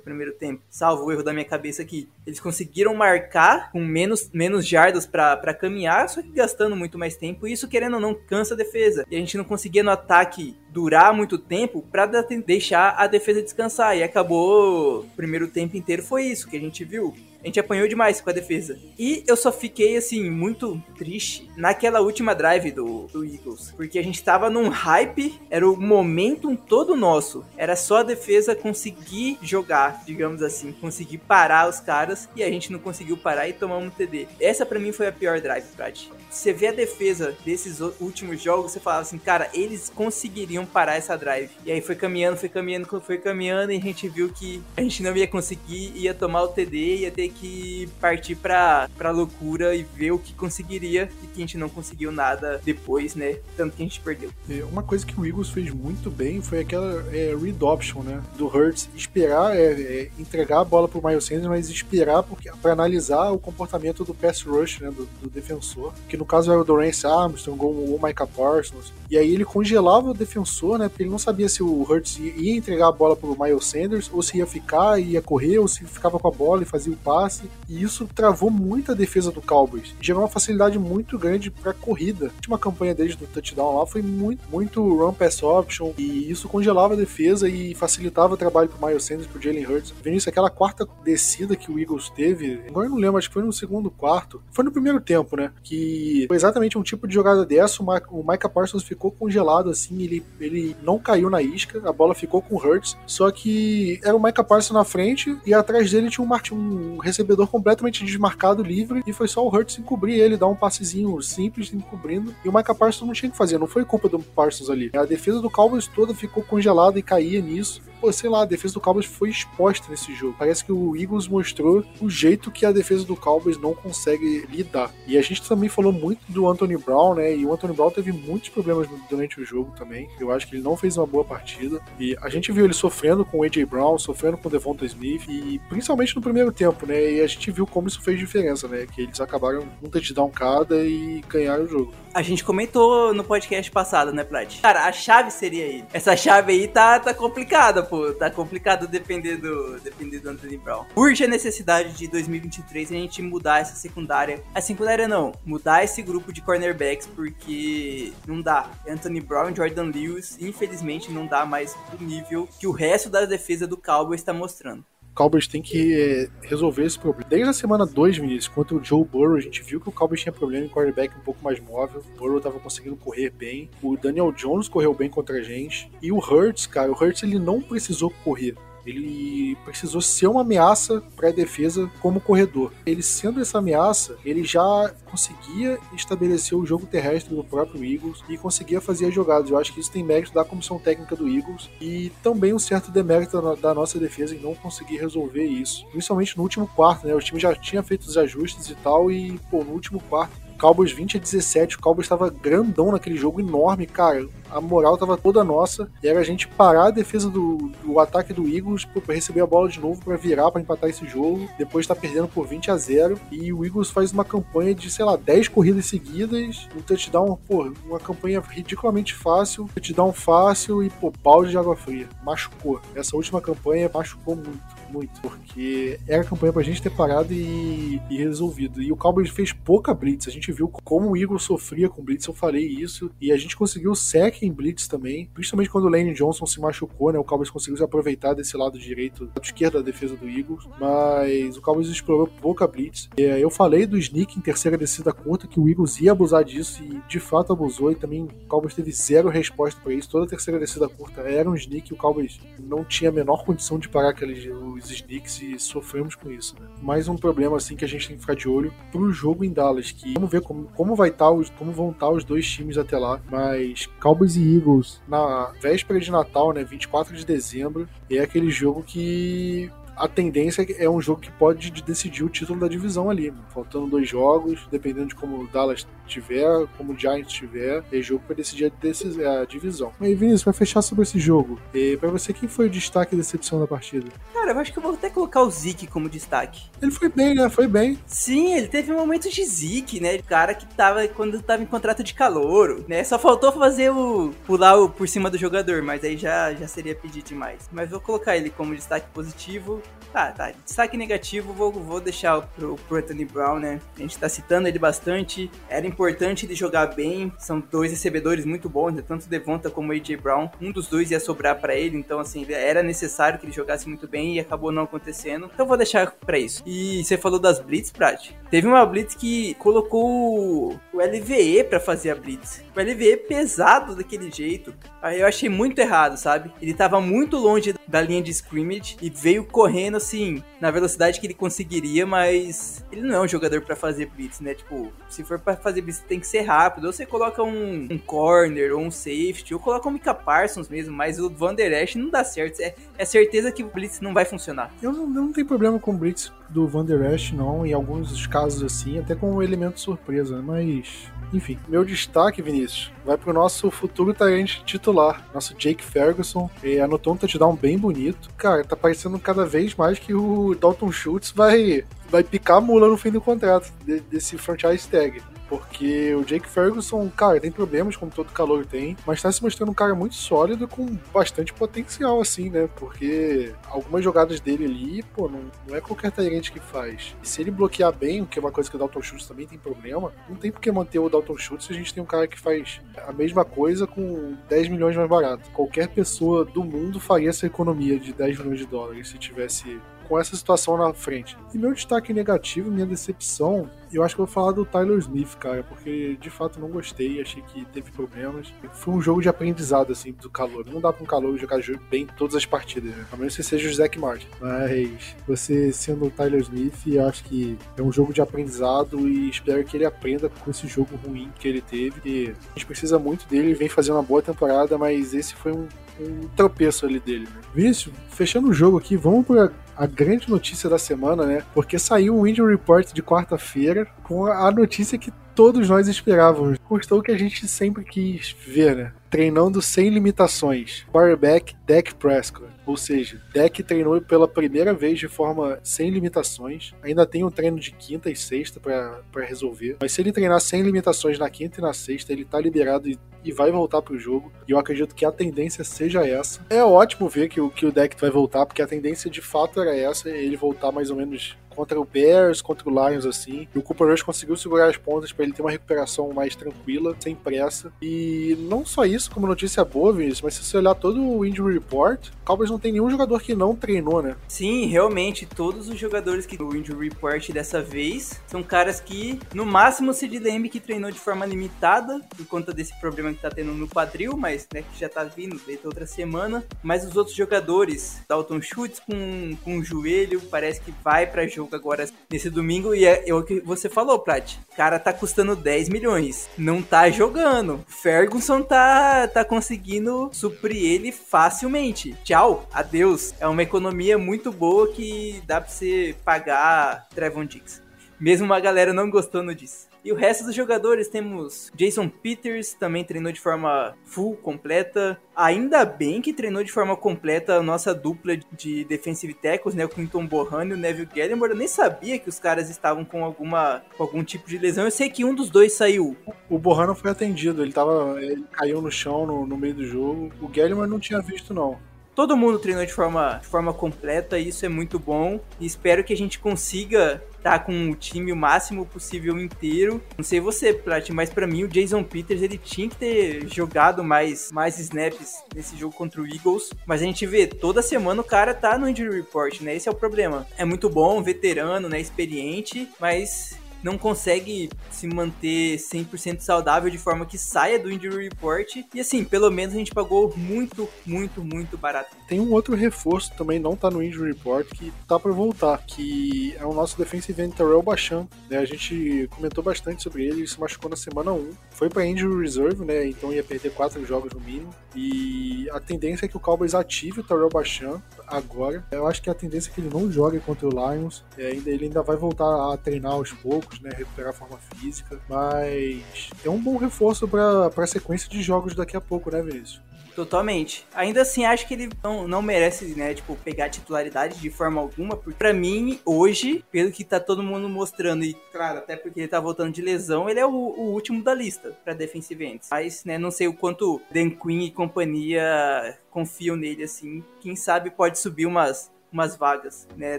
primeiro tempo. Salvo o erro da minha cabeça aqui. Eles conseguiram marcar com menos, menos jardas para caminhar, só que gastando muito mais tempo. E isso, querendo ou não, cansa a defesa. E a gente não conseguia no ataque durar muito tempo para deixar a defesa descansar. E acabou o primeiro tempo inteiro foi isso que a gente viu. A gente apanhou demais com a defesa. E eu só fiquei, assim, muito triste naquela última drive do, do Eagles. Porque a gente tava num hype, era o momentum todo nosso. Era só a defesa conseguir jogar, digamos assim, conseguir parar os caras. E a gente não conseguiu parar e tomar um TD. Essa para mim foi a pior drive, Brad. Você vê a defesa desses últimos jogos, você fala assim, cara, eles conseguiriam parar essa drive. E aí foi caminhando, foi caminhando, foi caminhando, e a gente viu que a gente não ia conseguir, ia tomar o TD, ia ter que partir pra, pra loucura e ver o que conseguiria e que a gente não conseguiu nada depois, né? Tanto que a gente perdeu. É, uma coisa que o Eagles fez muito bem foi aquela é, read option, né? Do Hurts esperar, é, é, entregar a bola pro Miles Sanders, mas esperar para analisar o comportamento do pass rush, né? Do, do defensor, que no caso era o Dorance Armstrong ou o Micah Parsons. E aí ele congelava o defensor, né? Porque ele não sabia se o Hurts ia entregar a bola pro Miles Sanders, ou se ia ficar e ia correr, ou se ficava com a bola e fazia o passe. E isso travou muito a defesa do Cowboys. Gerou uma facilidade muito grande pra corrida. A última campanha deles do touchdown lá foi muito, muito run pass option. E isso congelava a defesa e facilitava o trabalho pro Miles Sanders, pro Jalen Hurts. Vinícius, aquela quarta descida que o Eagles teve, agora eu não lembro, acho que foi no segundo quarto. Foi no primeiro tempo, né? Que foi exatamente um tipo de jogada dessa. O Micah Parsons ficou ficou congelado assim, ele, ele não caiu na isca, a bola ficou com o Hurts, só que era o Micah Parsons na frente e atrás dele tinha um, um recebedor completamente desmarcado, livre, e foi só o Hurts encobrir ele, dar um passezinho simples encobrindo, e o Micah Parsons não tinha que fazer, não foi culpa do Parsons ali. A defesa do Cowboys toda ficou congelada e caía nisso. Pô, sei lá, a defesa do Cowboys foi exposta nesse jogo. Parece que o Eagles mostrou o jeito que a defesa do Cowboys não consegue lidar. E a gente também falou muito do Anthony Brown, né? E o Anthony Brown teve muitos problemas durante o jogo também. Eu acho que ele não fez uma boa partida. E a gente viu ele sofrendo com o AJ Brown, sofrendo com o Devonta Smith, e principalmente no primeiro tempo, né? E a gente viu como isso fez diferença, né? Que eles acabaram um touchdown cada e ganharam o jogo. A gente comentou no podcast passado, né, Plat? Cara, a chave seria ele. Essa chave aí tá, tá complicada, pô. Tá complicado depender do, depender do Anthony Brown. Urge a necessidade de 2023 a gente mudar essa secundária. A secundária não, mudar esse grupo de cornerbacks, porque não dá. Anthony Brown Jordan Lewis, infelizmente, não dá mais do nível que o resto da defesa do Cowboys está mostrando. Cowboys tem que é, resolver esse problema. Desde a semana 2, Vinícius, contra o Joe Burrow, a gente viu que o Cowboys tinha problema em quarterback um pouco mais móvel. O Burrow tava conseguindo correr bem. O Daniel Jones correu bem contra a gente. E o Hurts, cara, o Hurts ele não precisou correr. Ele precisou ser uma ameaça para a defesa como corredor. Ele sendo essa ameaça, ele já conseguia estabelecer o jogo terrestre do próprio Eagles e conseguia fazer as jogadas. Eu acho que isso tem mérito da comissão técnica do Eagles e também um certo demérito da nossa defesa em não conseguir resolver isso. Principalmente no último quarto, né? O time já tinha feito os ajustes e tal e, pô, no último quarto Cowboys 20 a 17, o Cowboys estava grandão naquele jogo, enorme, cara. a moral tava toda nossa. E era a gente parar a defesa do, do ataque do Eagles para receber a bola de novo, para virar, para empatar esse jogo. Depois tá perdendo por 20 a 0 E o Eagles faz uma campanha de, sei lá, 10 corridas seguidas. Um touchdown, pô, uma campanha ridiculamente fácil. Touchdown fácil e, pô, balde de água fria. Machucou. Essa última campanha machucou muito muito, porque era a campanha pra gente ter parado e, e, resolvido. E o Cowboys fez pouca blitz, a gente viu como o Eagles sofria com blitz, eu falei isso, e a gente conseguiu sec em blitz também, principalmente quando o Lane Johnson se machucou, né, o Cowboys conseguiu se aproveitar desse lado direito, lado esquerdo da defesa do Eagles, mas o Cowboys explorou pouca blitz. É, eu falei do sneak em terceira descida curta, que o Eagles ia abusar disso, e de fato abusou, e também o Cowboys teve zero resposta para isso, toda terceira descida curta era um sneak, e o Cowboys não tinha a menor condição de parar aqueles os sneaks e sofremos com isso. Né? Mais um problema assim que a gente tem que ficar de olho pro jogo em Dallas, que vamos ver como, como vai estar tá os, como vão estar tá os dois times até lá. Mas Cowboys e Eagles na véspera de Natal, né, 24 de dezembro, é aquele jogo que a tendência é um jogo que pode decidir o título da divisão ali. Faltando dois jogos, dependendo de como o Dallas tiver, como o Giants tiver, é jogo para decidir a, divisão. Mas Vinícius, vai fechar sobre esse jogo. E para você, quem foi o destaque e decepção da partida? Cara, eu acho que eu vou até colocar o Zeke como destaque. Ele foi bem, né? Foi bem. Sim, ele teve momentos de Zeke, né? O cara que tava quando tava em contrato de calor, né? Só faltou fazer o pular o, por cima do jogador, mas aí já, já seria pedir demais. Mas vou colocar ele como destaque positivo Tá, tá. Destaque negativo, vou, vou deixar pro, pro Anthony Brown, né? A gente tá citando ele bastante. Era importante ele jogar bem. São dois recebedores muito bons, né? tanto Devonta como AJ Brown. Um dos dois ia sobrar para ele, então, assim, era necessário que ele jogasse muito bem e acabou não acontecendo. Então, vou deixar para isso. E você falou das Blitz, Prat? Teve uma Blitz que colocou o LVE para fazer a Blitz. O LVE pesado daquele jeito. Aí eu achei muito errado, sabe? Ele tava muito longe da linha de scrimmage e veio correndo assim, na velocidade que ele conseguiria, mas ele não é um jogador para fazer blitz, né? Tipo, se for para fazer blitz tem que ser rápido. Ou você coloca um, um, corner ou um safety, ou coloca um Mika Parsons mesmo, mas o Van Der Esch não dá certo. É, é certeza que o blitz não vai funcionar. Eu não, não tenho problema com o blitz do Van Der Esch, não. Em alguns casos assim, até com um elemento surpresa, mas enfim, meu destaque, Vinícius, vai pro nosso futuro talento titular, nosso Jake Ferguson. E anotou um touchdown bem bonito. Cara, tá parecendo cada vez mais que o Dalton Schultz vai, vai picar a mula no fim do contrato desse franchise tag. Porque o Jake Ferguson, cara, tem problemas, como todo calor tem, mas tá se mostrando um cara muito sólido com bastante potencial, assim, né? Porque algumas jogadas dele ali, pô, não, não é qualquer Tyrant que faz. E se ele bloquear bem, o que é uma coisa que o Dalton Schultz também tem problema, não tem por que manter o Dalton Schultz se a gente tem um cara que faz a mesma coisa com 10 milhões mais barato. Qualquer pessoa do mundo faria essa economia de 10 milhões de dólares se tivesse com essa situação na frente. E meu destaque negativo, minha decepção, eu acho que eu vou falar do Tyler Smith, cara, porque de fato não gostei, achei que teve problemas. Foi um jogo de aprendizado, assim, do calor. Não dá pra um calor jogar bem todas as partidas, né? A menos que seja o Zack Martin. Mas você sendo o Tyler Smith, eu acho que é um jogo de aprendizado e espero que ele aprenda com esse jogo ruim que ele teve. E a gente precisa muito dele, ele vem fazendo uma boa temporada, mas esse foi um, um tropeço ali dele, né? Vício, fechando o jogo aqui, vamos para a grande notícia da semana, né? Porque saiu um Injury Report de quarta-feira com a notícia que todos nós esperávamos. Custou o que a gente sempre quis ver, né? Treinando sem limitações. Quarterback Dak Prescott. Ou seja, Dak treinou pela primeira vez de forma sem limitações. Ainda tem um treino de quinta e sexta para resolver. Mas se ele treinar sem limitações na quinta e na sexta, ele tá liberado e, e vai voltar pro jogo. E eu acredito que a tendência seja essa. É ótimo ver que o, que o Dak vai voltar, porque a tendência de fato era essa, ele voltar mais ou menos contra o Bears, contra o Lions, assim. E o Cooper Rush conseguiu segurar as pontas para ele ter uma recuperação mais tranquila, sem pressa. E não só isso, como notícia boa, Vinícius, mas se você olhar todo o injury report, o Cowboys não tem nenhum jogador que não treinou, né? Sim, realmente, todos os jogadores que do injury report dessa vez são caras que, no máximo, se de lembre que treinou de forma limitada, por conta desse problema que tá tendo no quadril, mas né, que já tá vindo desde outra semana. Mas os outros jogadores, Dalton Schultz com, com o joelho, parece que vai para jogo agora nesse domingo e é, é o que você falou, Prat. Cara tá custando 10 milhões. Não tá jogando. Ferguson tá, tá conseguindo suprir ele facilmente. Tchau, adeus. É uma economia muito boa que dá pra você pagar Trevon Diggs. mesmo uma galera não gostando disso. E o resto dos jogadores temos Jason Peters, também treinou de forma full, completa. Ainda bem que treinou de forma completa a nossa dupla de defensive tackles, né? O Clinton Bohan e o Neville Gallimore. Eu nem sabia que os caras estavam com alguma com algum tipo de lesão. Eu sei que um dos dois saiu. O Bohan não foi atendido, ele, tava, ele caiu no chão no, no meio do jogo. O Gallimore não tinha visto, não todo mundo treinou de forma, de forma completa, e isso é muito bom. E espero que a gente consiga estar tá com o time o máximo possível inteiro. Não sei você, Plat, mas para mim o Jason Peters ele tinha que ter jogado mais, mais snaps nesse jogo contra o Eagles. Mas a gente vê, toda semana o cara tá no injury report, né? Esse é o problema. É muito bom, veterano, né? Experiente, mas não consegue se manter 100% saudável de forma que saia do injury report. E assim, pelo menos a gente pagou muito, muito, muito barato. Tem um outro reforço também, não tá no injury report, que tá para voltar, que é o nosso defensive end Terrell Bachan. Né? A gente comentou bastante sobre ele, ele se machucou na semana 1. Foi para injury reserve, né? Então ia perder quatro jogos no mínimo. E a tendência é que o Cowboys ative o Terrell Bachan agora. Eu acho que a tendência é que ele não jogue contra o Lions. É, ainda, ele ainda vai voltar a treinar aos poucos, né? Recuperar a forma física. Mas é um bom reforço para a sequência de jogos daqui a pouco, né, Vinícius? Totalmente. Ainda assim, acho que ele não, não merece, né, tipo, pegar titularidade de forma alguma, porque pra mim, hoje, pelo que tá todo mundo mostrando, e claro, até porque ele tá voltando de lesão, ele é o, o último da lista pra defensive ends. Mas, né, não sei o quanto Dan Quinn e companhia confiam nele, assim. Quem sabe pode subir umas umas vagas, né,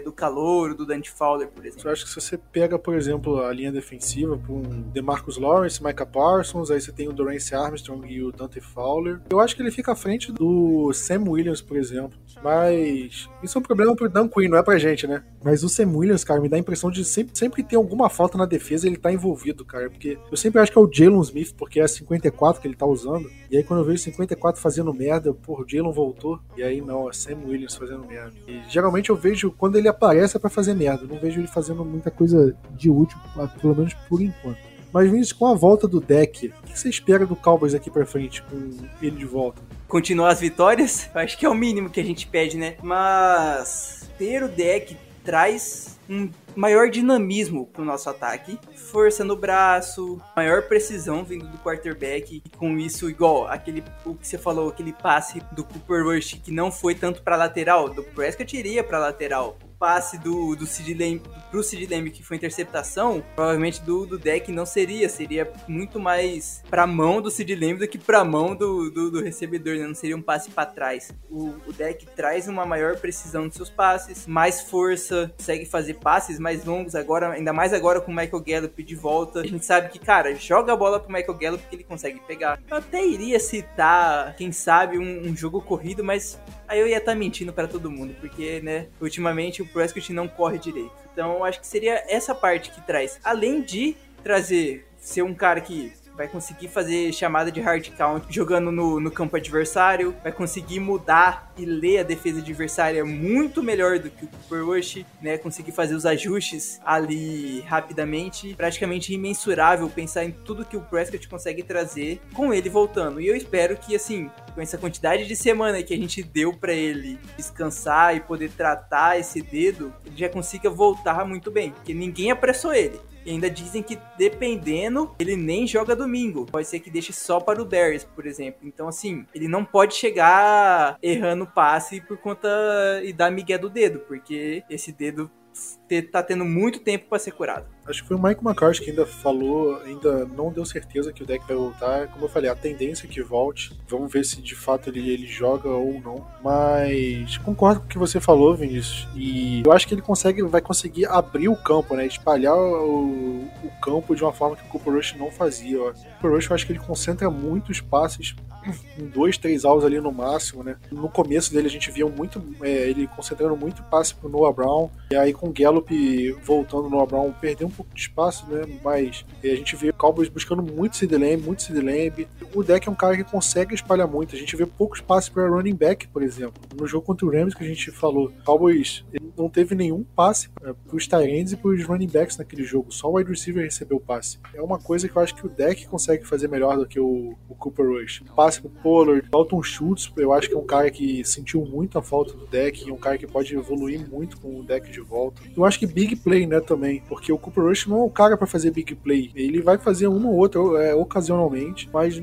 do calor, do Dante Fowler, por exemplo. Eu acho que se você pega, por exemplo, a linha defensiva com DeMarcus Lawrence, Micah Parsons, aí você tem o Dorance Armstrong e o Dante Fowler, eu acho que ele fica à frente do Sam Williams, por exemplo. Mas isso é um problema pro Dan Quinn, não é pra gente, né? Mas o Sam Williams, cara, me dá a impressão de sempre, sempre ter alguma falta na defesa ele tá envolvido, cara. Porque eu sempre acho que é o Jalen Smith, porque é a 54 que ele tá usando. E aí quando eu vejo 54 fazendo merda, porra, o Jalen voltou. E aí não, é Sam Williams fazendo merda. E geralmente eu vejo quando ele aparece é pra fazer merda. Eu não vejo ele fazendo muita coisa de útil, pelo menos por enquanto. Mas Vinícius, com a volta do deck, o que você espera do Cowboys aqui pra frente com ele de volta? Continuar as vitórias? Acho que é o mínimo que a gente pede, né? Mas ter o deck traz um maior dinamismo pro nosso ataque, força no braço, maior precisão vindo do quarterback e com isso igual aquele o que você falou, aquele passe do Cooper Rush que não foi tanto para lateral, do Prescott iria para lateral passe do, do Sid Lamb, pro Sid Lamb que foi interceptação, provavelmente do, do deck não seria. Seria muito mais pra mão do Sid Lamb do que pra mão do, do, do recebedor, né? Não seria um passe para trás. O, o deck traz uma maior precisão dos seus passes, mais força, consegue fazer passes mais longos agora, ainda mais agora com o Michael Gallup de volta. A gente sabe que, cara, joga a bola pro Michael Gallup que ele consegue pegar. Eu até iria citar, quem sabe, um, um jogo corrido, mas aí eu ia estar tá mentindo para todo mundo, porque, né, ultimamente o Prescott não corre direito. Então, acho que seria essa parte que traz. Além de trazer, ser um cara que vai conseguir fazer chamada de hard count jogando no, no campo adversário, vai conseguir mudar e ler a defesa adversária muito melhor do que o Cooper Rush, né? Conseguir fazer os ajustes ali rapidamente, praticamente imensurável pensar em tudo que o Prescott consegue trazer com ele voltando. E eu espero que, assim, com essa quantidade de semana que a gente deu para ele descansar e poder tratar esse dedo, ele já consiga voltar muito bem, porque ninguém apressou ele. E ainda dizem que, dependendo, ele nem joga domingo. Pode ser que deixe só para o Bears, por exemplo. Então, assim, ele não pode chegar errando passe por conta e dar migué do dedo, porque esse dedo tá tendo muito tempo para ser curado. Acho que foi o Mike McCarthy que ainda falou, ainda não deu certeza que o deck vai voltar. Como eu falei, a tendência é que volte. Vamos ver se de fato ele, ele joga ou não. Mas concordo com o que você falou, Vinícius. E eu acho que ele consegue, vai conseguir abrir o campo, né? Espalhar o, o campo de uma forma que o Cooper Rush não fazia. Ó. O Cooper Rush eu acho que ele concentra muitos passes em dois, três alvos ali no máximo, né? No começo dele a gente via muito é, ele concentrando muito passe pro Noah Brown. E aí com o Gallup voltando, o Noah Brown perdeu um pouco de espaço, né? Mas a gente vê o Cowboys buscando muito Sid Lamb, muito Sid Lamb. O deck é um cara que consegue espalhar muito. A gente vê poucos passes para running back, por exemplo. No jogo contra o Rams que a gente falou, o Cowboys não teve nenhum passe para os Tyrands e para os running backs naquele jogo. Só o wide receiver recebeu o passe. É uma coisa que eu acho que o deck consegue fazer melhor do que o, o Cooper Rush. Passe pro Pollard, Dalton Schultz, eu acho que é um cara que sentiu muito a falta do deck e um cara que pode evoluir muito com o deck de volta. Eu acho que big play, né, também, porque o Cooper Rush não é o cara para fazer big play. Ele vai fazer uma ou outra é, ocasionalmente, mas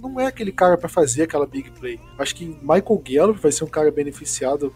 não é aquele cara para fazer aquela big play. Acho que Michael Gallup vai ser um cara beneficiado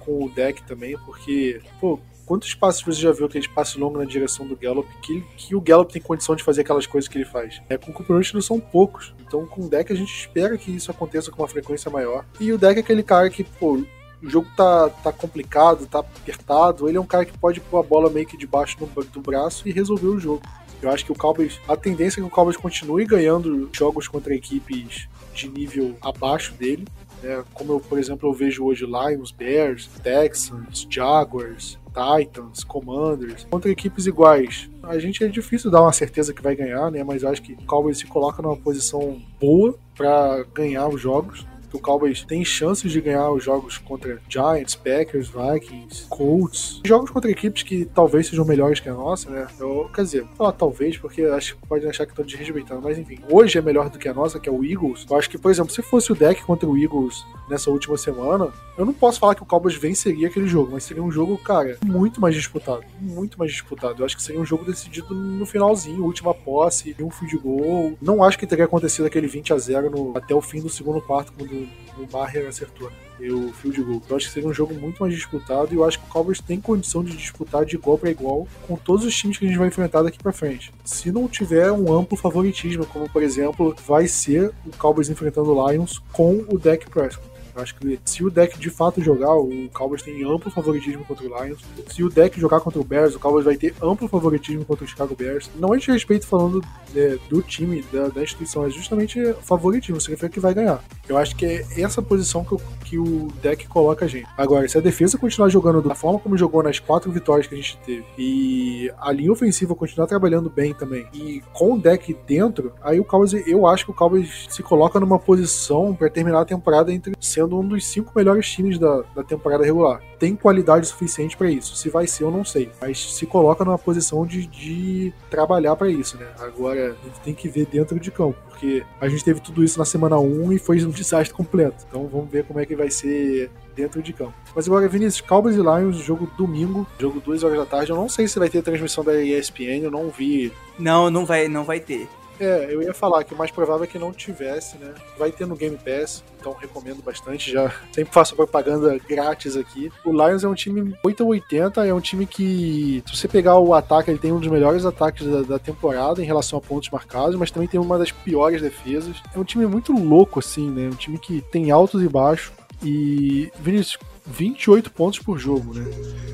com o deck também, porque, pô, quantos passos você já viu aquele passe longo na direção do Gallup que, que o Gallup tem condição de fazer aquelas coisas que ele faz? É, com o Cooper Rush não são poucos. Então com o deck a gente espera que isso aconteça com uma frequência maior. E o deck é aquele cara que, pô, o jogo tá, tá complicado, tá apertado, ele é um cara que pode pôr a bola meio que debaixo do, do braço e resolver o jogo. Eu acho que o Cowboys, a tendência é que o Cowboys continue ganhando jogos contra equipes de nível abaixo dele. Né? Como eu, por exemplo, eu vejo hoje Lions, Bears, Texans, Jaguars, Titans, Commanders, contra equipes iguais. A gente é difícil dar uma certeza que vai ganhar, né? Mas eu acho que o Cowboys se coloca numa posição boa para ganhar os jogos que o Cowboys tem chances de ganhar os jogos contra Giants, Packers, Vikings, Colts. Jogos contra equipes que talvez sejam melhores que a nossa, né? Eu, quer dizer, falar talvez, porque acho que pode achar que estão desrespeitando, mas enfim, hoje é melhor do que a nossa, que é o Eagles. Eu acho que, por exemplo, se fosse o deck contra o Eagles nessa última semana, eu não posso falar que o Cowboys venceria aquele jogo, mas seria um jogo, cara, muito mais disputado. Muito mais disputado. Eu acho que seria um jogo decidido no finalzinho, última posse, um goal. Não acho que teria acontecido aquele 20 a 0 no, até o fim do segundo quarto, quando o Barrer acertou. E o field goal. Eu acho que seria um jogo muito mais disputado e eu acho que o Cowboys tem condição de disputar de igual para igual com todos os times que a gente vai enfrentar daqui para frente. Se não tiver um amplo favoritismo, como por exemplo vai ser o Cowboys enfrentando o Lions com o Dak Prescott. Eu acho que se o deck de fato jogar, o Cowboys tem amplo favoritismo contra o Lions. Se o deck jogar contra o Bears, o Cowboys vai ter amplo favoritismo contra o Chicago Bears. Não é de respeito falando é, do time, da, da, instituição, é justamente favoritismo, significa que vai ganhar. Eu acho que é essa posição que, que o deck coloca a gente. Agora, se a defesa continuar jogando da forma como jogou nas quatro vitórias que a gente teve, e a linha ofensiva continuar trabalhando bem também, e com o deck dentro, aí o Cowboys, eu acho que o Cowboys se coloca numa posição para terminar a temporada entre sendo sendo um dos cinco melhores times da, da temporada regular. Tem qualidade suficiente para isso. Se vai ser, eu não sei. Mas se coloca numa posição de, de trabalhar para isso, né? Agora, a gente tem que ver dentro de campo, porque a gente teve tudo isso na semana 1 e foi um desastre completo. Então vamos ver como é que vai ser dentro de campo. Mas agora, Vinícius, Cowboys e Lions, jogo domingo, jogo 2 horas da tarde. Eu não sei se vai ter transmissão da ESPN, eu não vi. Não, não vai, não vai ter. É, eu ia falar que o mais provável é que não tivesse, né? Vai ter no Game Pass, então recomendo bastante. Já sempre faço propaganda grátis aqui. O Lions é um time 8 ou 80, é um time que, se você pegar o ataque, ele tem um dos melhores ataques da, da, temporada em relação a pontos marcados, mas também tem uma das piores defesas. É um time muito louco, assim, né? Um time que tem altos e baixos. E, Vinícius, 28 pontos por jogo, né?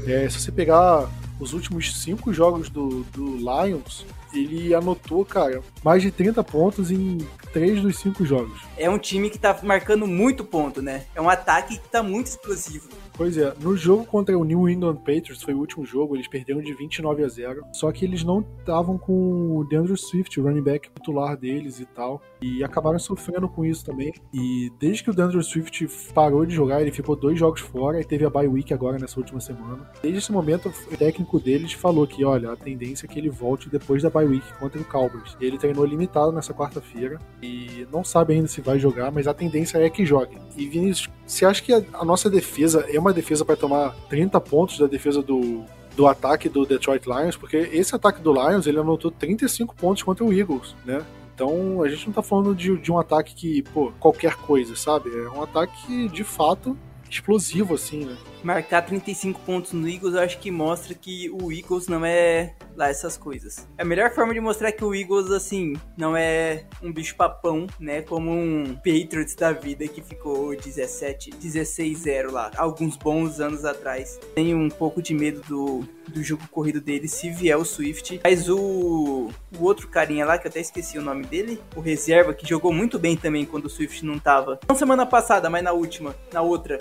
É, se você pegar os últimos cinco jogos do, do Lions, ele anotou, cara, mais de 30 pontos em três dos cinco jogos. É um time que tá marcando muito ponto, né? É um ataque que tá muito explosivo. Pois é, no jogo contra o New England Patriots, foi o último jogo, eles perderam de 29 a 0. Só que eles não estavam com o DeAndre Swift, o running back titular deles e tal. E acabaram sofrendo com isso também. E desde que o DeAndre Swift parou de jogar, ele ficou dois jogos fora e teve a bye week agora nessa última semana. Desde esse momento, o técnico deles falou que, olha, a tendência é que ele volte depois da bye week contra o Cowboys. Ele treinou limitado nessa quarta-feira e não sabe ainda se vai jogar, mas a tendência é que jogue. E Vinícius, você acha que a, nossa defesa é uma defesa para tomar 30 pontos da defesa do, do ataque do Detroit Lions? Porque esse ataque do Lions ele anotou 35 pontos contra o Eagles, né? Então a gente não tá falando de, de um ataque que, pô, qualquer coisa, sabe? É um ataque de fato explosivo, assim, né? Marcar 35 pontos no Eagles, eu acho que mostra que o Eagles não é lá essas coisas. A melhor forma de mostrar que o Eagles, assim, não é um bicho papão, né? Como um Patriots da vida que ficou 17, 16-0 lá, alguns bons anos atrás. Tenho um pouco de medo do, do jogo corrido dele se vier o Swift. Mas o, o outro carinha lá, que eu até esqueci o nome dele, o reserva, que jogou muito bem também quando o Swift não tava. Não semana passada, mas na última, na outra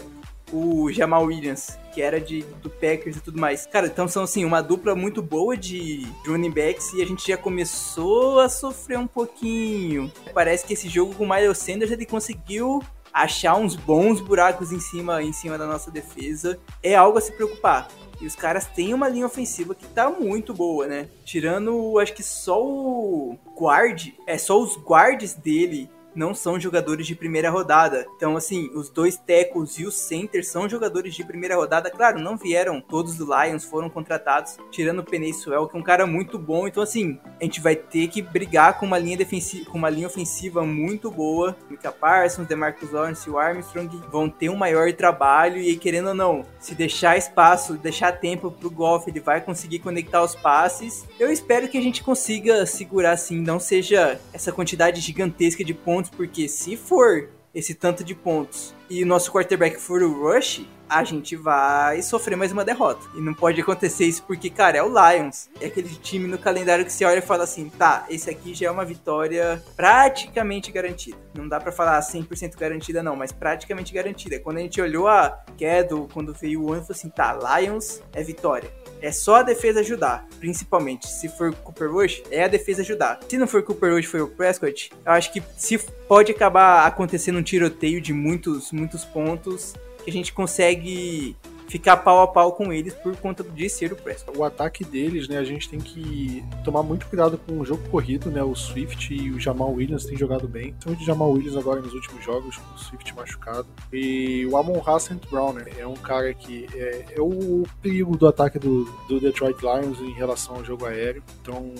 o Jamal Williams, que era de, do Packers e tudo mais. Cara, então são assim, uma dupla muito boa de running backs e a gente já começou a sofrer um pouquinho. Parece que esse jogo com o Miles Sanders ele conseguiu achar uns bons buracos em cima, em cima da nossa defesa. É algo a se preocupar. E os caras têm uma linha ofensiva que tá muito boa, né? Tirando, acho que só o guard, é só os guards dele não são jogadores de primeira rodada. Então, assim, os dois tackles e o center são jogadores de primeira rodada. Claro, não vieram todos do Lions, foram contratados, tirando o Penei Suel, que é um cara muito bom. Então, assim, a gente vai ter que brigar com uma linha defensiva, com uma linha ofensiva muito boa. Mika Parsons, DeMarcus Lawrence e o Armstrong vão ter um maior trabalho e, querendo ou não, se deixar espaço, deixar tempo pro Golf, ele vai conseguir conectar os passes. Eu espero que a gente consiga segurar assim, não seja essa quantidade gigantesca de pontos, porque se for esse tanto de pontos e o nosso quarterback for o Rush, a gente vai sofrer mais uma derrota. E não pode acontecer isso porque, cara, é o Lions. É aquele time no calendário que você olha e fala assim, tá, esse aqui já é uma vitória praticamente garantida. Não dá para falar 100% garantida não, mas praticamente garantida. Quando a gente olhou a Kedle, quando veio o ano, falou assim, tá, Lions é vitória. É só a defesa ajudar, principalmente. Se for Cooper Rush, é a defesa ajudar. Se não for Cooper Rush, foi o Prescott, eu acho que se pode acabar acontecendo um tiroteio de muitos, muitos pontos que a gente consegue ficar pau a pau com eles por conta de ser o Prescott. O ataque deles, né, a gente tem que tomar muito cuidado com o jogo corrido, né? O Swift e o Jamal Williams têm jogado bem. Principalmente o Jamal Williams agora nos últimos jogos, com o Swift machucado. E o Amon Hassan Brown, né, é um cara que é, é o perigo do ataque do, do Detroit Lions em relação ao jogo aéreo. Então,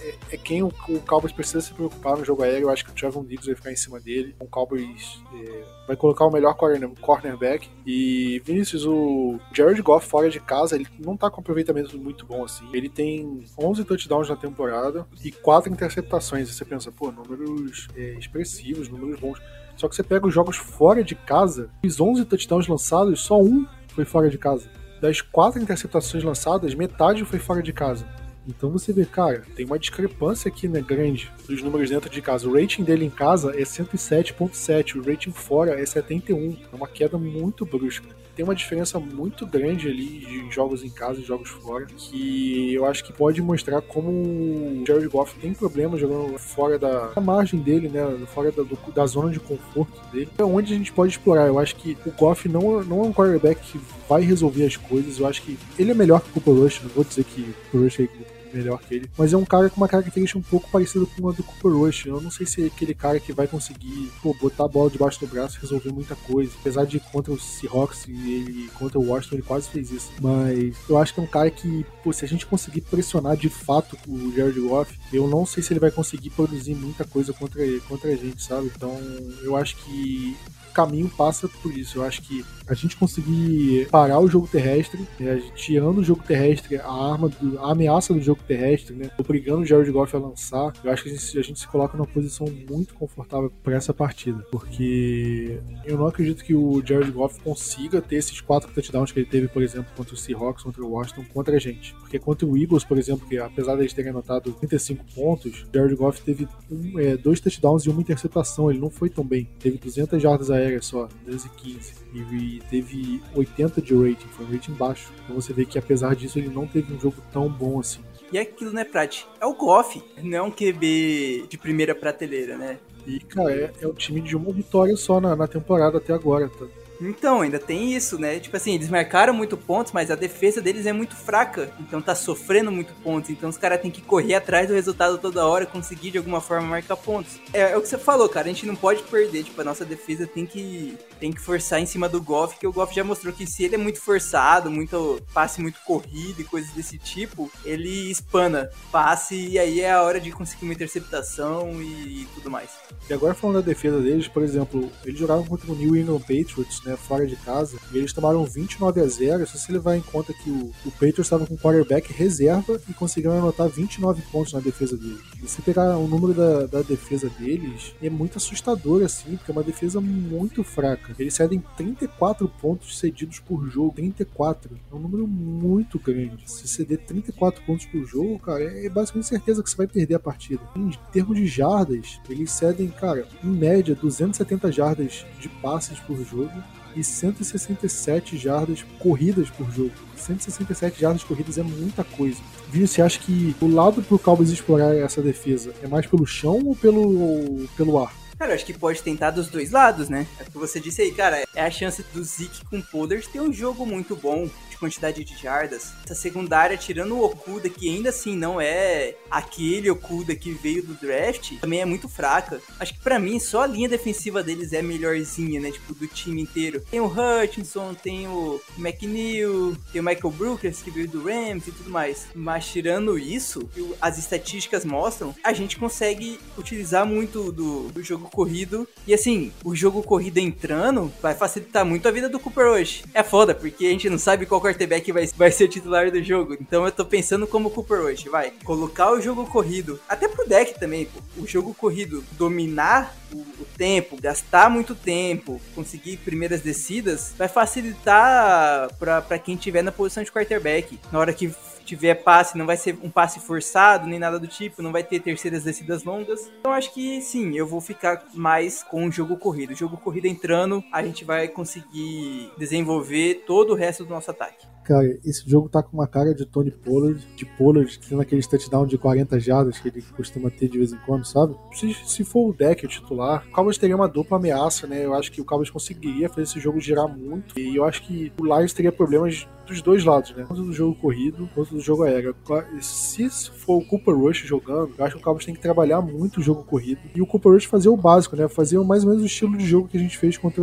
é, é, quem o, o, Cowboys precisa se preocupar no jogo aéreo. Eu acho que o Trevon Diggs vai ficar em cima dele. O Cowboys é, vai colocar o melhor corner, cornerback. E Vinícius, o Jared Goff fora de casa, ele não tá com aproveitamento muito bom assim. Ele tem 11 touchdowns na temporada e 4 interceptações. E você pensa, pô, números é, expressivos, números bons. Só que você pega os jogos fora de casa, os 11 touchdowns lançados, só um foi fora de casa. Das quatro interceptações lançadas, metade foi fora de casa. Então você vê, cara, tem uma discrepância aqui, né, grande dos números dentro de casa. O rating dele em casa é 107.7, o rating fora é 71. É uma queda muito brusca. Tem uma diferença muito grande ali de jogos em casa e jogos fora, que eu acho que pode mostrar como o Jared Goff tem problemas jogando fora da, da margem dele, né, fora da, do, da zona de conforto dele. É onde a gente pode explorar. Eu acho que o Goff não, não é um quarterback que vai resolver as coisas. Eu acho que ele é melhor que o Cooper Rush. Não vou dizer que o Cooper Rush é melhor que ele. Mas é um cara com uma característica um pouco parecida com a do Cooper Rush. Eu não sei se é aquele cara que vai conseguir pô, botar a bola debaixo do braço e resolver muita coisa. Apesar de contra o Seahawks e ele contra o Washington ele quase fez isso. Mas eu acho que é um cara que, pô, se a gente conseguir pressionar de fato o Jared Goff, eu não sei se ele vai conseguir produzir muita coisa contra, contra a gente, sabe? Então eu acho que caminho passa por isso. Eu acho que a gente conseguir parar o jogo terrestre, né, tirando o jogo terrestre, a arma, do, a ameaça do jogo terrestre, né, obrigando o Jared Goff a lançar, eu acho que a gente, a gente se coloca numa posição muito confortável para essa partida, porque eu não acredito que o Jared Goff consiga ter esses quatro touchdowns que ele teve, por exemplo, contra o Seahawks, contra o Washington, contra a gente. Porque contra o Eagles, por exemplo, que apesar deles terem anotado 35 pontos, o Jared Goff teve um, é, dois touchdowns e uma interceptação, ele não foi tão bem. Teve 200 jardas aéreas só, 215 e teve 80 de rating, foi um rating baixo. Então você vê que apesar disso ele não teve um jogo tão bom assim. E é aquilo, né, Prat? É o Goff, não QB de primeira prateleira, né? E, cara, é, é um time de uma vitória só na, na temporada até agora, tá? Então, ainda tem isso, né? Tipo assim, eles marcaram muito pontos, mas a defesa deles é muito fraca. Então tá sofrendo muito pontos. Então os caras têm que correr atrás do resultado toda hora, conseguir de alguma forma marcar pontos. É, é, o que você falou, cara. A gente não pode perder. Tipo, a nossa defesa tem que, tem que forçar em cima do Goff, que o Goff já mostrou que se ele é muito forçado, muito passe muito corrido e coisas desse tipo, ele espana passe e aí é a hora de conseguir uma interceptação e tudo mais. E agora falando da defesa deles, por exemplo, eles jogaram contra o New England Patriots né, fora de casa, e eles tomaram 29 a 0. Se você levar em conta que o, o Patriots estava com quarterback reserva e conseguiram anotar 29 pontos na defesa deles. E se pegar o número da, da defesa deles, é muito assustador, assim, porque é uma defesa muito fraca. Eles cedem 34 pontos cedidos por jogo. 34. É um número muito grande. Se ceder 34 pontos por jogo, cara, é basicamente certeza que você vai perder a partida. Em termos de jardas, eles cedem, cara, em média 270 jardas de passes por jogo e 167 jardas corridas por jogo. 167 jardas corridas é muita coisa. Vini, você acha que o lado pro Cowboys explorar essa defesa é mais pelo chão ou pelo, pelo ar? Cara, acho que pode tentar dos dois lados, né? É o que você disse aí, cara. É a chance do Zeke com Pollard ter um jogo muito bom de quantidade de jardas. Essa secundária, tirando o Okuda, que ainda assim não é aquele Okuda que veio do draft, também é muito fraca. Acho que para mim só a linha defensiva deles é melhorzinha, né? Tipo, do time inteiro. Tem o Hutchinson, tem o McNeil, tem o Michael Brookers que veio do Rams e tudo mais. Mas tirando isso, as estatísticas mostram, a gente consegue utilizar muito do, do jogo corrido. E assim, o jogo corrido entrando vai facilitar muito a vida do Cooper hoje. É foda, porque a gente não sabe qual quarterback vai, vai ser titular do jogo. Então eu tô pensando como Cooper hoje, vai. Colocar o jogo corrido, até pro deck também, pô. O jogo corrido dominar o, o, tempo, gastar muito tempo, conseguir primeiras descidas, vai facilitar para quem tiver na posição de quarterback. Na hora que tiver passe, não vai ser um passe forçado, nem nada do tipo, não vai ter terceiras descidas longas. Então acho que sim, eu vou ficar mais com o jogo corrido. O jogo corrido entrando, a gente vai conseguir desenvolver todo o resto do nosso ataque. Cara, esse jogo tá com uma cara de Tony Pollard, de Pollard tendo aquele touchdown de 40 jardas que ele costuma ter de vez em quando, sabe? Se, se for o deck o titular, o Cowboys teria uma dupla ameaça, né? Eu acho que o Cowboys conseguiria fazer esse jogo girar muito. E eu acho que o Lions teria problemas dos dois lados, né? Tanto do jogo corrido quanto do jogo aéreo. Se for o Cooper Rush jogando, eu acho que o Cowboys tem que trabalhar muito o jogo corrido. E o Cooper Rush fazer o básico, né? Fazer mais ou menos o estilo de jogo que a gente fez contra,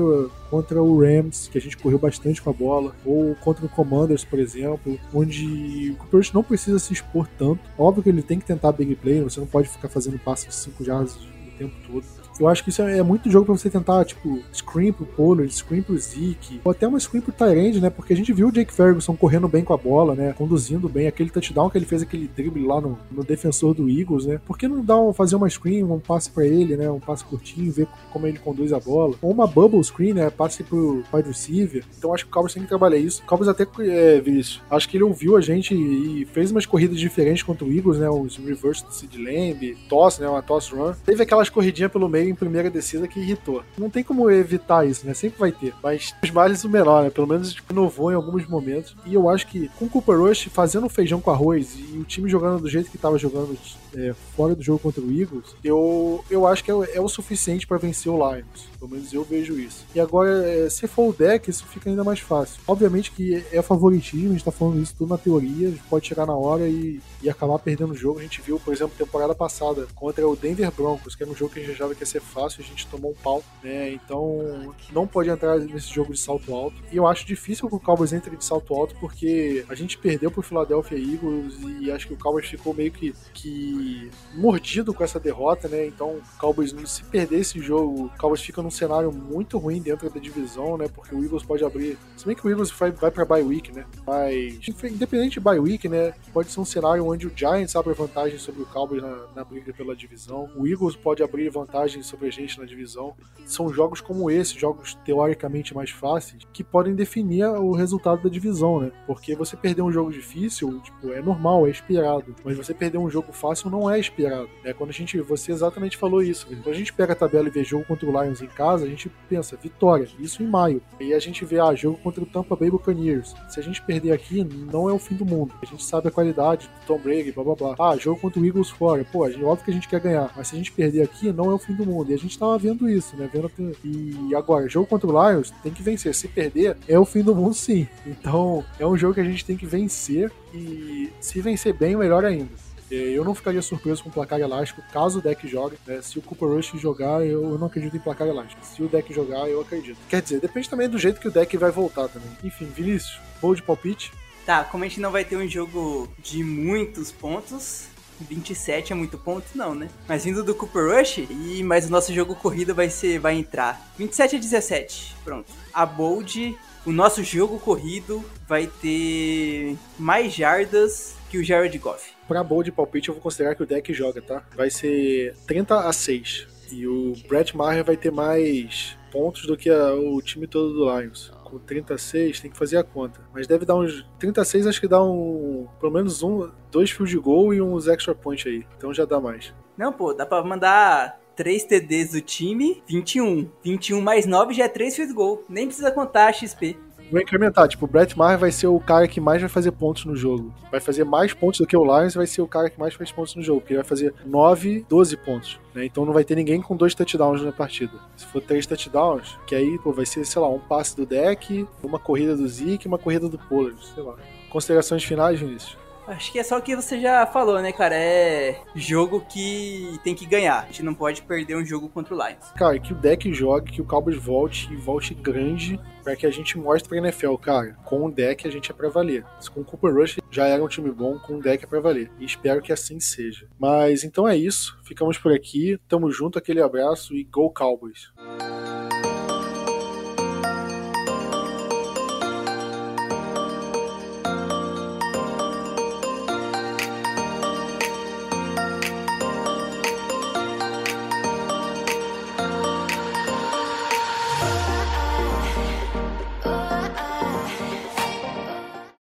contra o Rams, que a gente correu bastante com a bola, ou contra o Commanders, por exemplo, onde o Cooper Rush não precisa se expor tanto. Óbvio que ele tem que tentar big play, você não pode ficar fazendo passes de 5 jardas o tempo todo. Eu acho que isso é, muito jogo pra você tentar, tipo, screen pro Pollard, screen pro Zeke, ou até uma screen pro Tyrande, né? Porque a gente viu o Jake Ferguson correndo bem com a bola, né? Conduzindo bem aquele touchdown que ele fez aquele drible lá no, no defensor do Eagles, né? Por que não dar um, fazer uma screen, um passe para ele, né? Um passe curtinho, ver como ele conduz a bola. Ou uma bubble screen, né? Passe pro wide receiver. Então acho que o Cowboys tem que trabalhar isso. O Cowboys até é. Acho que ele ouviu a gente e fez umas corridas diferentes contra o Eagles, né? Os reverse do Sid Lamb, toss, né? Uma toss run. Teve aquelas corridinhas pelo meio em primeira descida que irritou. Não tem como evitar isso, né? Sempre vai ter. Mas os males o menor, né? Pelo menos tipo, inovou em alguns momentos. E eu acho que com o Cooper Rush fazendo feijão com arroz e o time jogando do jeito que estava jogando é, fora do jogo contra o Eagles, eu, eu acho que é, é o suficiente para vencer o Lions. Pelo menos eu vejo isso. E agora, é, se for o deck, isso fica ainda mais fácil. Obviamente que é favoritismo, a gente tá falando isso tudo na teoria, a gente pode chegar na hora e, e acabar perdendo o jogo. A gente viu, por exemplo, temporada passada contra o Denver Broncos, que era um jogo que a gente achava que ia ser fácil, a gente tomou um pau, né? Então não pode entrar nesse jogo de salto alto. E eu acho difícil que o Cowboys entre de salto alto, porque a gente perdeu pro Philadelphia Eagles e acho que o Cowboys ficou meio que, que mordido com essa derrota, né? Então, o Cowboys, se perder esse jogo, o Cowboys fica num cenário muito ruim dentro da divisão, né? Porque o Eagles pode abrir. Se bem que o Eagles vai, vai pra bye week, né? Mas, independente de bye week, né? Pode ser um cenário onde o Giants abre vantagem sobre o Cowboys na, na briga pela divisão. O Eagles pode abrir vantagem sobre a gente na divisão. São jogos como esse, jogos teoricamente mais fáceis, que podem definir o resultado da divisão, né? Porque você perder um jogo difícil, tipo, é normal, é esperado. Mas você perder um jogo fácil não é esperado. É quando a gente, você exatamente falou isso. Quando a gente pega a tabela e vê jogo contra o Lions em casa, a gente pensa vitória. Isso em maio. E a gente vê ah, jogo contra o Tampa Bay Buccaneers. Se a gente perder aqui, não é o fim do mundo. A gente sabe a qualidade do Tom Brady, blá blá blá. Ah, jogo contra o Eagles fora. Pô, gente, óbvio que a gente quer ganhar. Mas se a gente perder aqui, não é o fim do mundo. E a gente tava vendo isso, né? Vendo e agora, jogo contra o Lions tem que vencer. Se perder, é o fim do mundo sim. Então, é um jogo que a gente tem que vencer e se vencer bem, melhor ainda. Eu não ficaria surpreso com placar elástico caso o deck jogue. Né? Se o Cooper Rush jogar, eu não acredito em placar elástico. Se o deck jogar, eu acredito. Quer dizer, depende também do jeito que o deck vai voltar também. Enfim, Vinícius, bold de palpite. Tá, como a gente não vai ter um jogo de muitos pontos, 27 é muito ponto, não, né? Mas vindo do Cooper Rush, e mas o nosso jogo corrida vai ser vai entrar 27 a 17. Pronto. A Bold, o nosso jogo corrido vai ter mais jardas que o Jared Goff. Pra boa de palpite, eu vou considerar que o deck joga, tá? Vai ser 30 a 6. E o Brett Maher vai ter mais pontos do que a, o time todo do Lions. Com 36, tem que fazer a conta. Mas deve dar uns. 36, acho que dá um. Pelo menos um. Dois fios de gol e uns extra points aí. Então já dá mais. Não, pô, dá pra mandar 3 TDs do time, 21. 21 mais 9 já é 3 fios de gol. Nem precisa contar a XP. Vão incrementar. Tipo, o Brett Maher vai ser o cara que mais vai fazer pontos no jogo. Vai fazer mais pontos do que o Lions e vai ser o cara que mais faz pontos no jogo. Porque ele vai fazer 9, 12 pontos. Né? Então não vai ter ninguém com dois touchdowns na partida. Se for três touchdowns, que aí pô, vai ser, sei lá, um passe do deck, uma corrida do Zeke uma corrida do Pollard, sei lá. Considerações finais, Vinícius? Acho que é só o que você já falou, né, cara? É jogo que tem que ganhar. A gente não pode perder um jogo contra o Lions. Cara, que o deck jogue, que o Cowboys volte e volte grande para que a gente mostre pra NFL, cara, com o deck a gente é pra valer. Com o Cooper Rush já era um time bom, com o deck é pra valer. E espero que assim seja. Mas então é isso. Ficamos por aqui. Tamo junto, aquele abraço e Go Cowboys!